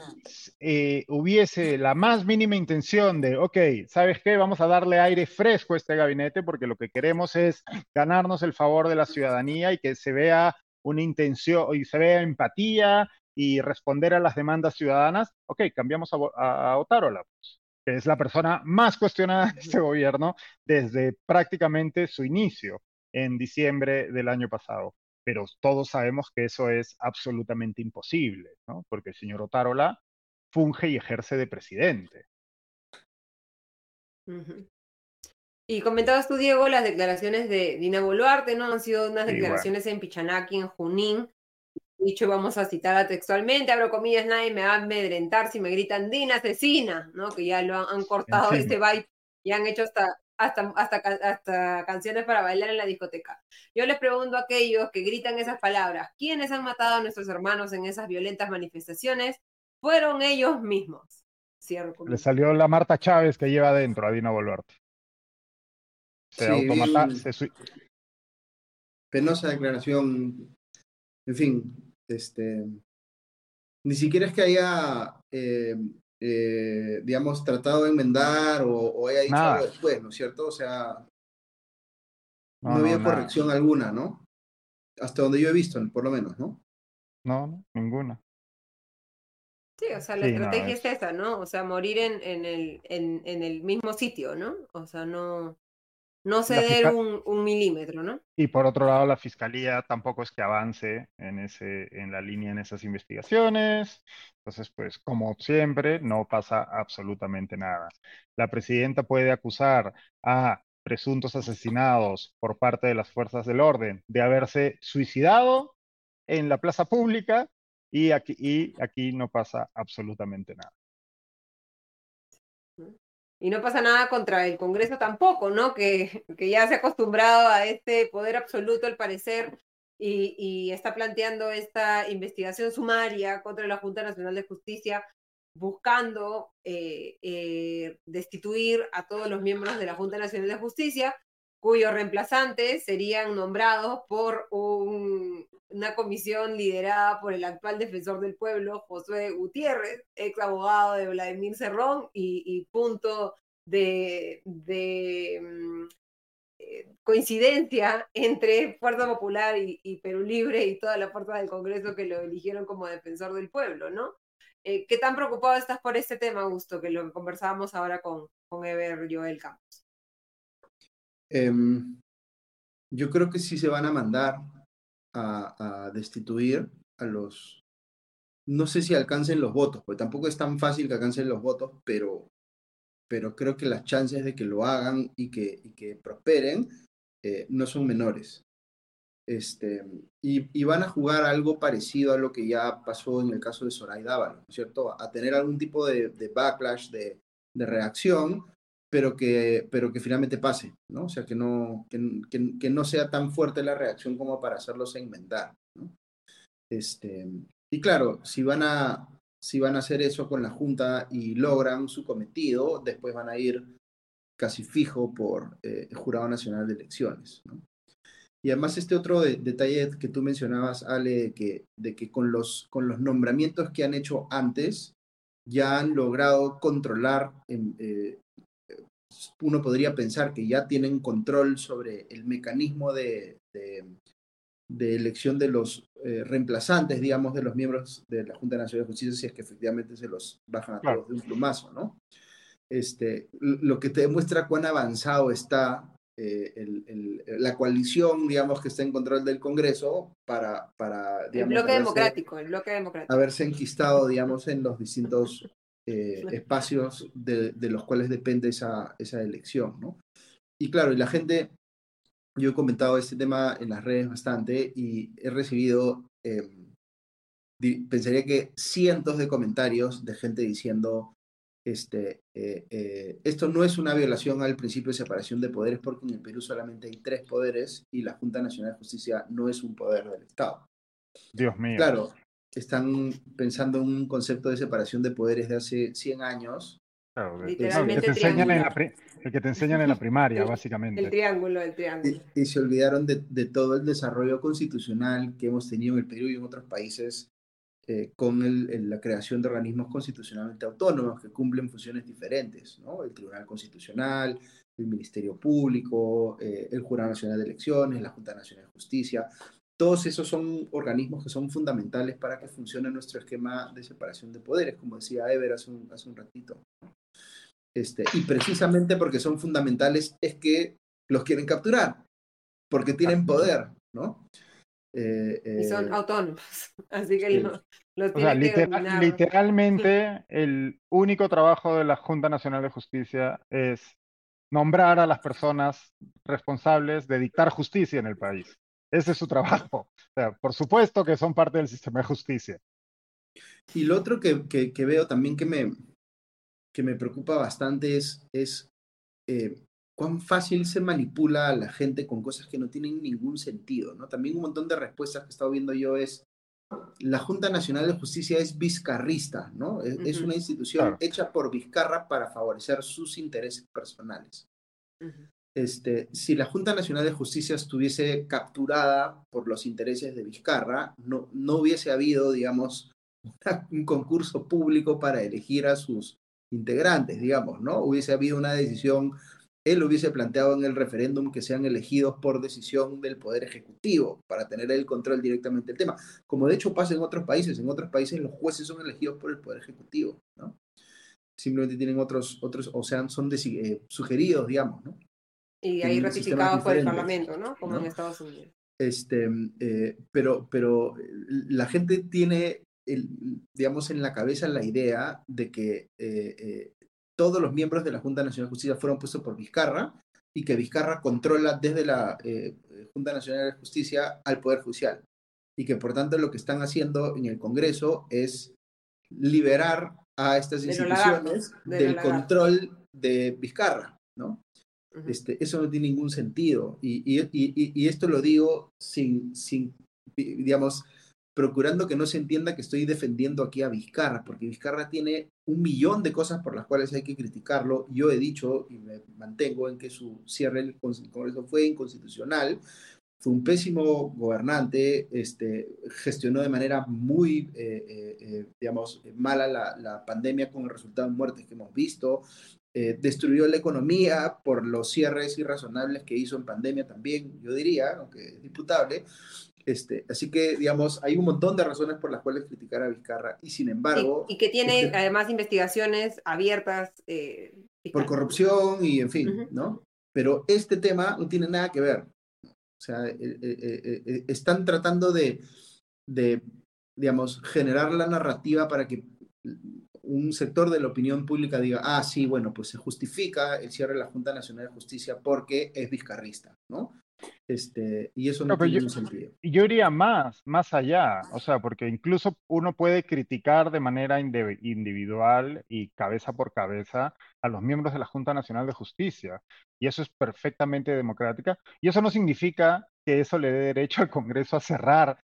S5: eh, hubiese la más mínima intención de, ok, ¿sabes qué? Vamos a darle aire fresco a este gabinete porque lo que queremos es ganarnos el favor de la ciudadanía y que se vea una intención y se vea empatía y responder a las demandas ciudadanas, ok, cambiamos a, a, Otárola, pues, que es la persona más cuestionada de este gobierno desde prácticamente su inicio en diciembre del año pasado. Pero todos sabemos que eso es absolutamente imposible, ¿no? Porque el señor Otárola funge y ejerce de presidente.
S1: Y comentabas tú, Diego, las declaraciones de Dina Boluarte, ¿no? Han sido unas declaraciones en Pichanaki, en Junín. Dicho, vamos a citarla textualmente, abro comillas, nadie me va a amedrentar si me gritan Dina asesina, ¿no? Que ya lo han, cortado este vibe y han hecho hasta, hasta, hasta, hasta canciones para bailar en la discoteca. Yo les pregunto a aquellos que gritan esas palabras, ¿quiénes han matado a nuestros hermanos en esas violentas manifestaciones? Fueron ellos mismos. Cierro
S5: Le salió la Marta Chávez que lleva adentro a Dina Boluarte.
S4: Penosa declaración. En fin, este. Ni siquiera es que haya, eh, eh, digamos, tratado de enmendar o, haya dicho algo después, ¿no es cierto? O sea, no, había corrección alguna, ¿no? Hasta donde yo he visto, por lo menos, ¿no?
S5: No, ninguna.
S1: Sí, o sea, la estrategia es... esa, ¿no? O sea, morir en, en, el, en, en el mismo sitio, ¿no? O sea, no no ceder un, un, milímetro, ¿no?
S5: Y por otro lado, la fiscalía tampoco es que avance en, ese, en la línea en esas investigaciones. Entonces, pues, como siempre, no pasa absolutamente nada. La presidenta puede acusar a presuntos asesinados por parte de las fuerzas del orden de haberse suicidado en la plaza pública y aquí, y aquí no pasa absolutamente nada.
S1: Y no pasa nada contra el Congreso tampoco, ¿no? Que, que ya se ha acostumbrado a este poder absoluto, al parecer, y, y, está planteando esta investigación sumaria contra la Junta Nacional de Justicia, buscando eh, eh, destituir a todos los miembros de la Junta Nacional de Justicia, cuyos reemplazantes serían nombrados por un una comisión liderada por el actual defensor del pueblo, Josué Gutiérrez, ex abogado de Vladimir Cerrón y, punto de, mm, eh, coincidencia entre Fuerza Popular y, Perú Libre y toda la fuerza del Congreso que lo eligieron como defensor del pueblo, ¿no? Eh, ¿Qué tan preocupado estás por este tema, Augusto, que lo conversábamos ahora con, con Ever Joel Campos?
S4: Em, yo creo que sí se van a mandar a, destituir a los... No sé si alcancen los votos, porque tampoco es tan fácil que alcancen los votos, pero, pero creo que las chances de que lo hagan y que, que prosperen eh, no son menores. Este, y, van a jugar algo parecido a lo que ya pasó en el caso de Soraya Dávalo, ¿cierto? A tener algún tipo de, backlash, de, de, reacción, pero que, pero que finalmente pase, ¿no? O sea, que no, que, que, no sea tan fuerte la reacción como para hacerlos inventar, ¿no? Este, y claro, si van, a, si van a hacer eso con la Junta y logran su cometido, después van a ir casi fijo por eh, el Jurado Nacional de Elecciones, ¿no? Y además este otro detalle que tú mencionabas, Ale, de que, de que con, los, con los nombramientos que han hecho antes, ya han logrado controlar, eh, uno podría pensar que ya tienen control sobre el mecanismo de, de, elección de los eh, reemplazantes, digamos, de los miembros de la Junta Nacional de Justicia, si es que efectivamente se los bajan a todos de un plumazo, ¿no? Este, lo que te demuestra cuán avanzado está eh, el, la coalición, digamos, que está en control del Congreso para... para
S1: el bloque democrático, el bloque democrático.
S4: Haberse enquistado, digamos, en los distintos eh, espacios de, de, los cuales depende esa, esa elección, ¿no? Y claro, y la gente, yo he comentado este tema en las redes bastante y he recibido, em, pensaría que cientos de comentarios de gente diciendo, este, eh, eh, esto no es una violación al principio de separación de poderes porque en el Perú solamente hay tres poderes y la Junta Nacional de Justicia no es un poder del Estado.
S5: Dios mío.
S4: Claro, están pensando en un concepto de separación de poderes de hace 100 años.
S5: Claro, el, que te enseñan en la el que te enseñan en la primaria, básicamente.
S1: El triángulo, el triángulo.
S4: Y, se olvidaron de, de, todo el desarrollo constitucional que hemos tenido en el Perú y en otros países eh, con la creación de organismos constitucionalmente autónomos que cumplen funciones diferentes, ¿no? El Tribunal Constitucional, el Ministerio Público, eh, el Jurado Nacional de Elecciones, la Junta Nacional de Justicia. Todos esos son organismos que son fundamentales para que funcione nuestro esquema de separación de poderes, como decía Ever hace un, hace un ratito. Este, y precisamente porque son fundamentales es que los quieren capturar, porque tienen poder, ¿no?
S1: Eh, y son eh, autónomos, *laughs* así que lo,
S5: o sea, literalmente el único trabajo de la Junta Nacional de Justicia es nombrar a las personas responsables de dictar justicia en el país. Ese es su trabajo. *laughs* O sea, por supuesto que son parte del sistema de justicia.
S4: Y lo otro que, que, veo también que me, que me preocupa bastante es, es eh, cuán fácil se manipula a la gente con cosas que no tienen ningún sentido, ¿no? También un montón de respuestas que he estado viendo yo es, la Junta Nacional de Justicia es vizcarrista, ¿no? Es, una institución hecha por Vizcarra para favorecer sus intereses personales. Este, si la Junta Nacional de Justicia estuviese capturada por los intereses de Vizcarra, no, no hubiese habido, digamos, *laughs* un concurso público para elegir a sus integrantes, digamos, ¿no? Hubiese habido una decisión él hubiese planteado en el referéndum que sean elegidos por decisión del Poder Ejecutivo para tener el control directamente del tema, como de hecho pasa en otros países. En otros países los jueces son elegidos por el Poder Ejecutivo, ¿no? Simplemente tienen otros, otros o sea, son eh, sugeridos, digamos, ¿no?
S1: Y ahí ratificados por el Parlamento, ¿no? Como en Estados Unidos.
S4: Este, eh, pero, pero la gente tiene, el, digamos, en la cabeza la idea de que eh, todos los miembros de la Junta Nacional de Justicia fueron puestos por Vizcarra y que Vizcarra controla desde la eh, Junta Nacional de Justicia al Poder Judicial y que por tanto lo que están haciendo en el Congreso es liberar a estas instituciones del control de Vizcarra, ¿no? Este, eso no tiene ningún sentido. Y, y, y, esto lo digo sin, sin, digamos, procurando que no se entienda que estoy defendiendo aquí a Vizcarra, porque Vizcarra tiene un millón de cosas por las cuales hay que criticarlo. Yo he dicho y me mantengo en que su cierre del Congreso fue inconstitucional, fue un pésimo gobernante, este, gestionó de manera muy, eh, eh, eh, digamos, mala la, la, pandemia con el resultado de muertes que hemos visto, destruyó la economía por los cierres irrazonables que hizo en pandemia también, yo diría, aunque es diputable. Este, así que, digamos, hay un montón de razones por las cuales criticar a Vizcarra y sin embargo...
S1: Y, que tiene este además investigaciones abiertas.
S4: por corrupción y en fin, ¿no? Pero este tema no tiene nada que ver. O sea, eh, eh, eh, están tratando de, de, digamos, generar la narrativa para que un sector de la opinión pública diga, ah, sí, bueno, pues se justifica el cierre de la Junta Nacional de Justicia porque es vizcarrista, ¿no? Este, y eso no, tiene yo, sentido.
S5: Yo iría más, más allá, o sea, porque incluso uno puede criticar de manera individual y cabeza por cabeza a los miembros de la Junta Nacional de Justicia, y eso es perfectamente democrática, y eso no significa que eso le dé derecho al Congreso a cerrar,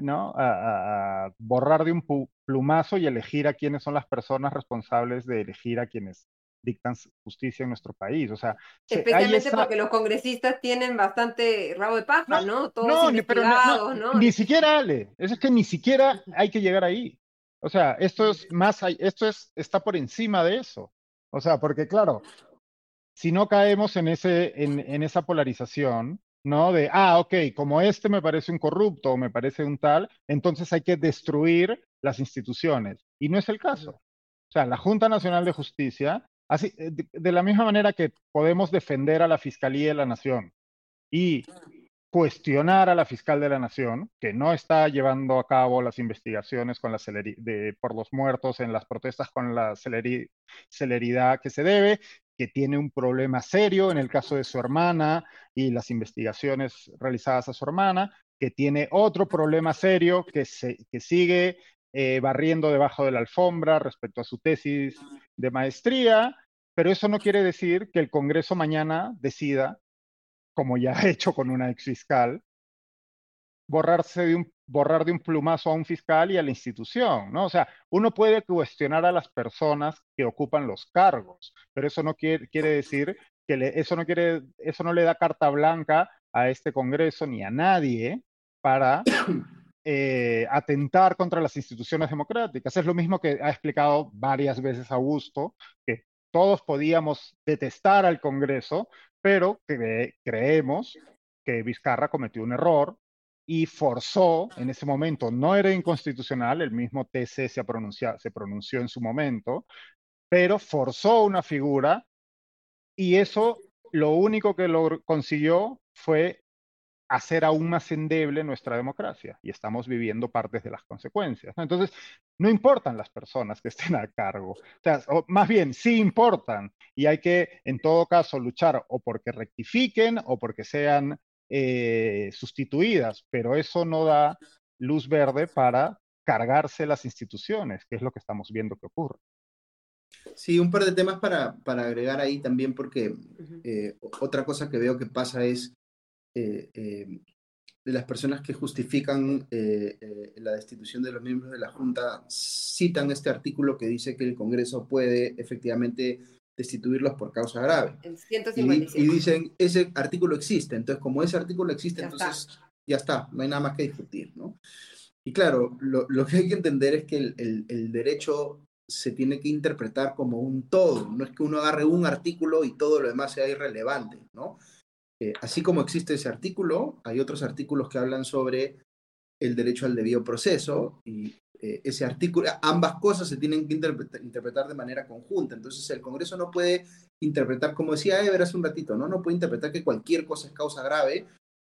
S5: ¿no? A, a borrar de un plumazo y elegir a quiénes son las personas responsables de elegir a quienes dictan justicia en nuestro país. O sea,
S1: especialmente porque los congresistas tienen bastante rabo de paja, ¿no? Todos no, investigados,
S5: no, Ni siquiera, Ale, es que ni siquiera hay que llegar ahí. O sea, esto es más, esto es, está por encima de eso. O sea, porque claro, si no caemos en, ese, en, en esa polarización, ¿no? De, ah, ok, como este me parece un corrupto o me parece un tal, entonces hay que destruir las instituciones. Y no es el caso. O sea, la Junta Nacional de Justicia Así, eh, de, la misma manera que podemos defender a la Fiscalía de la Nación y cuestionar a la fiscal de la Nación, que no está llevando a cabo las investigaciones con la de, por los muertos en las protestas con la celeridad que se debe, que tiene un problema serio en el caso de su hermana y las investigaciones realizadas a su hermana, que tiene otro problema serio que, se, que sigue eh, barriendo debajo de la alfombra respecto a su tesis de maestría, pero eso no quiere decir que el Congreso mañana decida, como ya ha hecho con una ex fiscal, borrarse de un, borrar de un plumazo a un fiscal y a la institución, ¿no? O sea, uno puede cuestionar a las personas que ocupan los cargos, pero eso no quiere, quiere decir que eso, no quiere, eso no le da carta blanca a este Congreso ni a nadie para *coughs* eh, atentar contra las instituciones democráticas. Es lo mismo que ha explicado varias veces Augusto, que todos podíamos detestar al Congreso, pero creemos que Vizcarra cometió un error y forzó en ese momento, no era inconstitucional, el mismo TC se, se pronunció en su momento, pero forzó una figura y eso lo único que lo consiguió fue hacer aún más endeble nuestra democracia y estamos viviendo partes de las consecuencias. Entonces, no importan las personas que estén a cargo, o sea, más bien sí importan y hay que en todo caso luchar o porque rectifiquen o porque sean eh, sustituidas, pero eso no da luz verde para cargarse las instituciones, que es lo que estamos viendo que ocurre.
S4: Sí, un par de temas para, para agregar ahí también, porque eh, otra cosa que veo que pasa es eh, eh, de las personas que justifican eh, la destitución de los miembros de la Junta citan este artículo que dice que el Congreso puede efectivamente destituirlos por causa grave. Y, dicen, ese artículo existe, entonces como ese artículo existe, entonces ya está, no hay nada más que discutir, ¿no? Y claro, lo, que hay que entender es que el, el, derecho se tiene que interpretar como un todo, no es que uno agarre un artículo y todo lo demás sea irrelevante, ¿no? Eh, así como existe ese artículo, hay otros artículos que hablan sobre el derecho al debido proceso y eh, ese artículo, ambas cosas se tienen que interpretar, de manera conjunta. Entonces el Congreso no puede interpretar, como decía Ever hace un ratito, ¿no? no puede interpretar que cualquier cosa es causa grave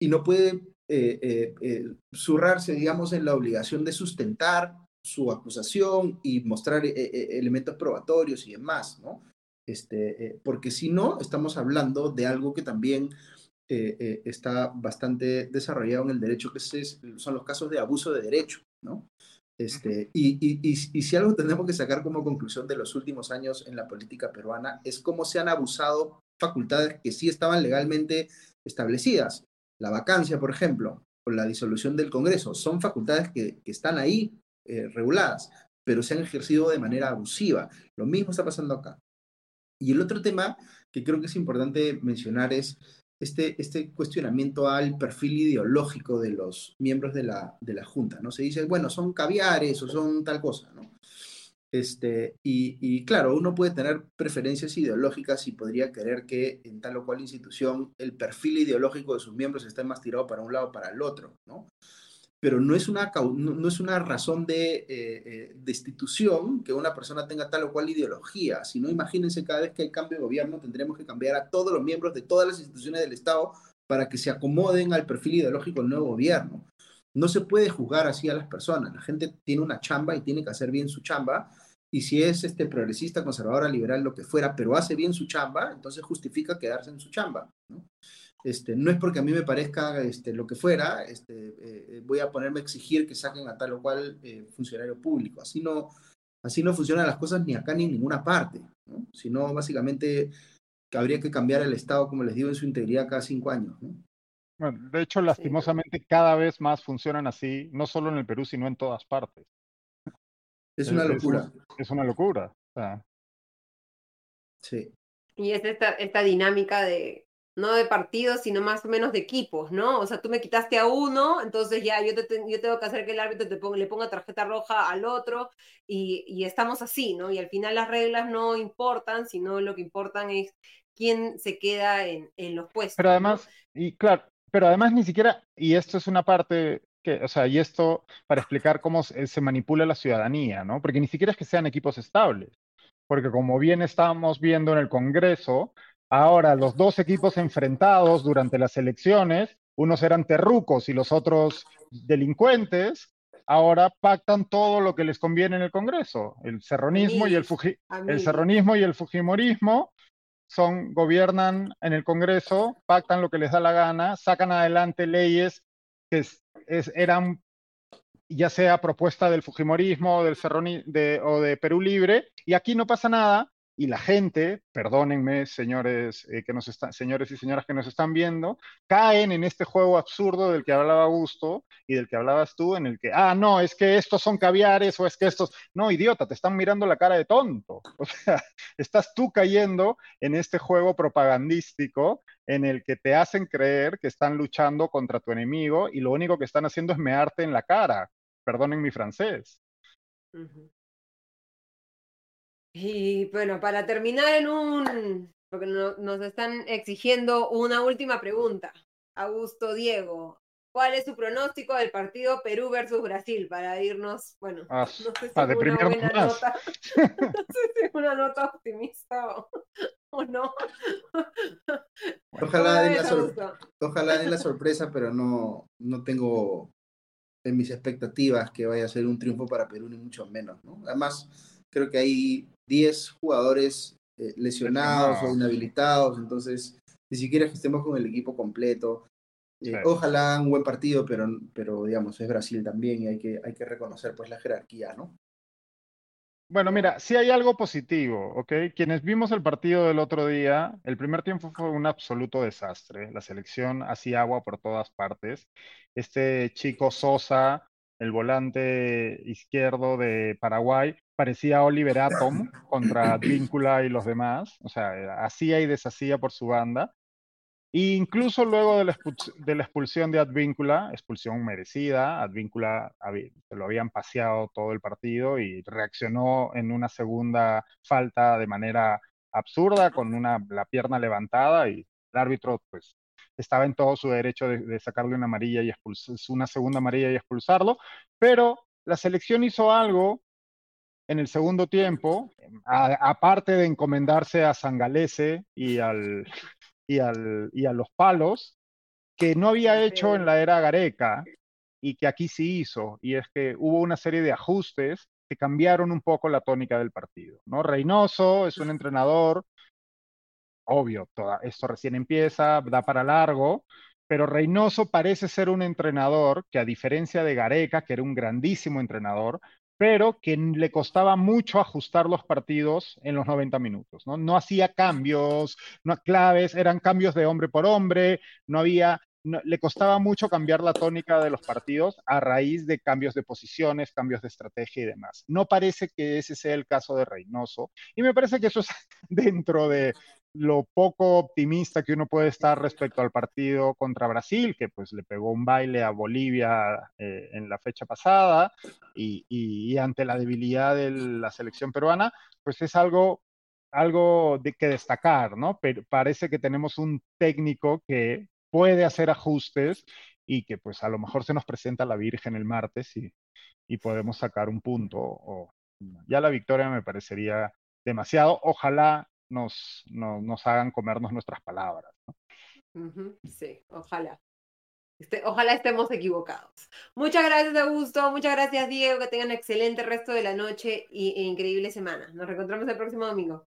S4: y no puede eh, zurrarse, digamos, en la obligación de sustentar su acusación y mostrar elementos probatorios y demás, ¿no? Este, eh, porque si no, estamos hablando de algo que también eh, eh, está bastante desarrollado en el derecho, que son los casos de abuso de derecho, ¿no? Este, y, si algo tenemos que sacar como conclusión de los últimos años en la política peruana es cómo se han abusado facultades que sí estaban legalmente establecidas. La vacancia, por ejemplo, o la disolución del Congreso, son facultades que, que están ahí reguladas, pero se han ejercido de manera abusiva. Lo mismo está pasando acá. Y el otro tema que creo que es importante mencionar es este, este cuestionamiento al perfil ideológico de los miembros de la, de la Junta, ¿no? Se dice, bueno, son caviares o son tal cosa, ¿no? Este, y, y, claro, uno puede tener preferencias ideológicas y podría querer que en tal o cual institución el perfil ideológico de sus miembros esté más tirado para un lado o para el otro, ¿no? Pero no es una, no, es una razón de eh, eh, destitución que una persona tenga tal o cual ideología, sino imagínense cada vez que hay cambio de gobierno tendremos que cambiar a todos los miembros de todas las instituciones del Estado para que se acomoden al perfil ideológico del nuevo gobierno. No se puede juzgar así a las personas. La gente tiene una chamba y tiene que hacer bien su chamba. Y si es este progresista, conservadora, liberal, lo que fuera, pero hace bien su chamba, entonces justifica quedarse en su chamba. Este, no es porque a mí me parezca este, lo que fuera, este, eh, eh, voy a ponerme a exigir que saquen a tal o cual eh, funcionario público. Así no, así no funcionan las cosas ni acá ni en ninguna parte. ¿no? Sino básicamente habría que cambiar el Estado, como les digo, en su integridad cada cinco años. ¿no?
S5: Bueno, de hecho, lastimosamente, cada vez más funcionan así, no solo en el Perú, sino en todas partes.
S4: Es una locura.
S5: Es, una locura.
S4: Sí.
S1: Y es esta, esta dinámica de, no de partidos, sino más o menos de equipos, ¿no? O sea, tú me quitaste a uno, entonces ya yo, te, yo tengo que hacer que el árbitro te ponga, le ponga tarjeta roja al otro y, y, estamos así, ¿no? Y al final las reglas no importan, sino lo que importan es quién se queda en, en los puestos.
S5: Pero además, y claro, pero además ni siquiera, y esto es una parte que, o sea, y esto para explicar cómo se manipula la ciudadanía, ¿no? Porque ni siquiera es que sean equipos estables, porque como bien estamos viendo en el Congreso, ahora los dos equipos enfrentados durante las elecciones, unos eran terrucos y los otros delincuentes, ahora pactan todo lo que les conviene en el Congreso, el serronismo y el, el serronismo y el fujimorismo, son, gobiernan en el Congreso, pactan lo que les da la gana, sacan adelante leyes que eran ya sea propuesta del Fujimorismo del Cerroni, de, o de Perú Libre, y aquí no pasa nada, y la gente, perdónenme, señores, eh, que nos están, señores y señoras que nos están viendo, caen en este juego absurdo del que hablaba Augusto y del que hablabas tú, en el que, ah, no, es que estos son caviares o es que estos, no, idiota, te están mirando la cara de tonto. *laughs* O sea, estás tú cayendo en este juego propagandístico en el que te hacen creer que están luchando contra tu enemigo y lo único que están haciendo es mearte en la cara. Perdonen mi francés.
S1: Y bueno, para terminar en un, porque nos están exigiendo una última pregunta. Augusto Diego, ¿cuál es su pronóstico del partido Perú versus Brasil? Para irnos, bueno, *laughs*
S5: no sé si es una buena nota, *laughs* *laughs*
S1: no sé si es una nota optimista o, no.
S4: Ojalá den, la ojalá den la sorpresa, pero no, no tengo en mis expectativas que vaya a ser un triunfo para Perú, ni mucho menos. ¿no? Además, creo que hay 10 jugadores eh, lesionados o inhabilitados, entonces ni siquiera que estemos con el equipo completo. Eh, ojalá un buen partido, pero, pero digamos, es Brasil también y hay que, hay que reconocer pues la jerarquía, ¿no?
S5: Bueno, mira, sí hay algo positivo, ¿ok? Quienes vimos el partido del otro día, el primer tiempo fue un absoluto desastre. La selección hacía agua por todas partes. Este chico Sosa, el volante izquierdo de Paraguay, parecía Oliver Atom contra Advíncula y los demás, o sea, hacía y deshacía por su banda. E incluso luego de la, de la expulsión de Advíncula, expulsión merecida, Advíncula lo habían paseado todo el partido y reaccionó en una segunda falta de manera absurda, con una, la pierna levantada y el árbitro pues estaba en todo su derecho de, de sacarle una amarilla y una segunda amarilla y expulsarlo, pero la selección hizo algo en el segundo tiempo, aparte de encomendarse a Sangalese y, al, y, al, y a los palos, que no había hecho en la era Gareca y que aquí sí hizo, y es que hubo una serie de ajustes que cambiaron un poco la tónica del partido. ¿no? Reynoso es un entrenador, obvio, toda, esto recién empieza, da para largo, pero Reynoso parece ser un entrenador que a diferencia de Gareca, que era un grandísimo entrenador, pero que le costaba mucho ajustar los partidos en los 90 minutos. No, no hacía cambios, no claves, eran cambios de hombre por hombre, no había, le costaba mucho cambiar la tónica de los partidos a raíz de cambios de posiciones, cambios de estrategia y demás. No parece que ese sea el caso de Reynoso, y me parece que eso es *laughs* dentro de, lo poco optimista que uno puede estar respecto al partido contra Brasil, que pues le pegó un baile a Bolivia eh, en la fecha pasada y, ante la debilidad de la selección peruana, pues es algo, algo de que destacar, ¿no? Pero parece que tenemos un técnico que puede hacer ajustes y que pues a lo mejor se nos presenta la Virgen el martes y, y podemos sacar un punto. O, ya la victoria me parecería demasiado. Ojalá nos, nos hagan comernos nuestras palabras.
S1: Sí, ojalá. Este, ojalá estemos equivocados. Muchas gracias, Augusto. Muchas gracias, Diego. Que tengan un excelente resto de la noche y, e increíble semana. Nos reencontramos el próximo domingo.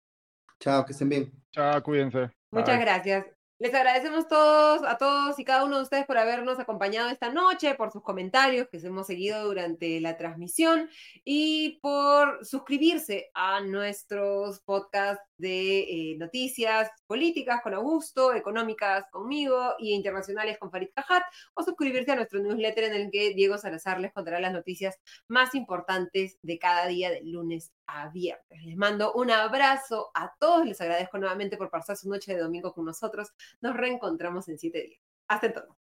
S4: Chao, que estén bien.
S5: Chao, cuídense.
S1: Muchas gracias. Les agradecemos todos, a todos y cada uno de ustedes por habernos acompañado esta noche, por sus comentarios que hemos seguido durante la transmisión y por suscribirse a nuestros podcasts de eh, noticias políticas con Augusto, económicas conmigo y internacionales con Farid Cajat, o suscribirse a nuestro newsletter en el que Diego Salazar les contará las noticias más importantes de cada día del lunes a viernes. Les mando un abrazo a todos, les agradezco nuevamente por pasar su noche de domingo con nosotros. Nos reencontramos en siete días. Hasta entonces.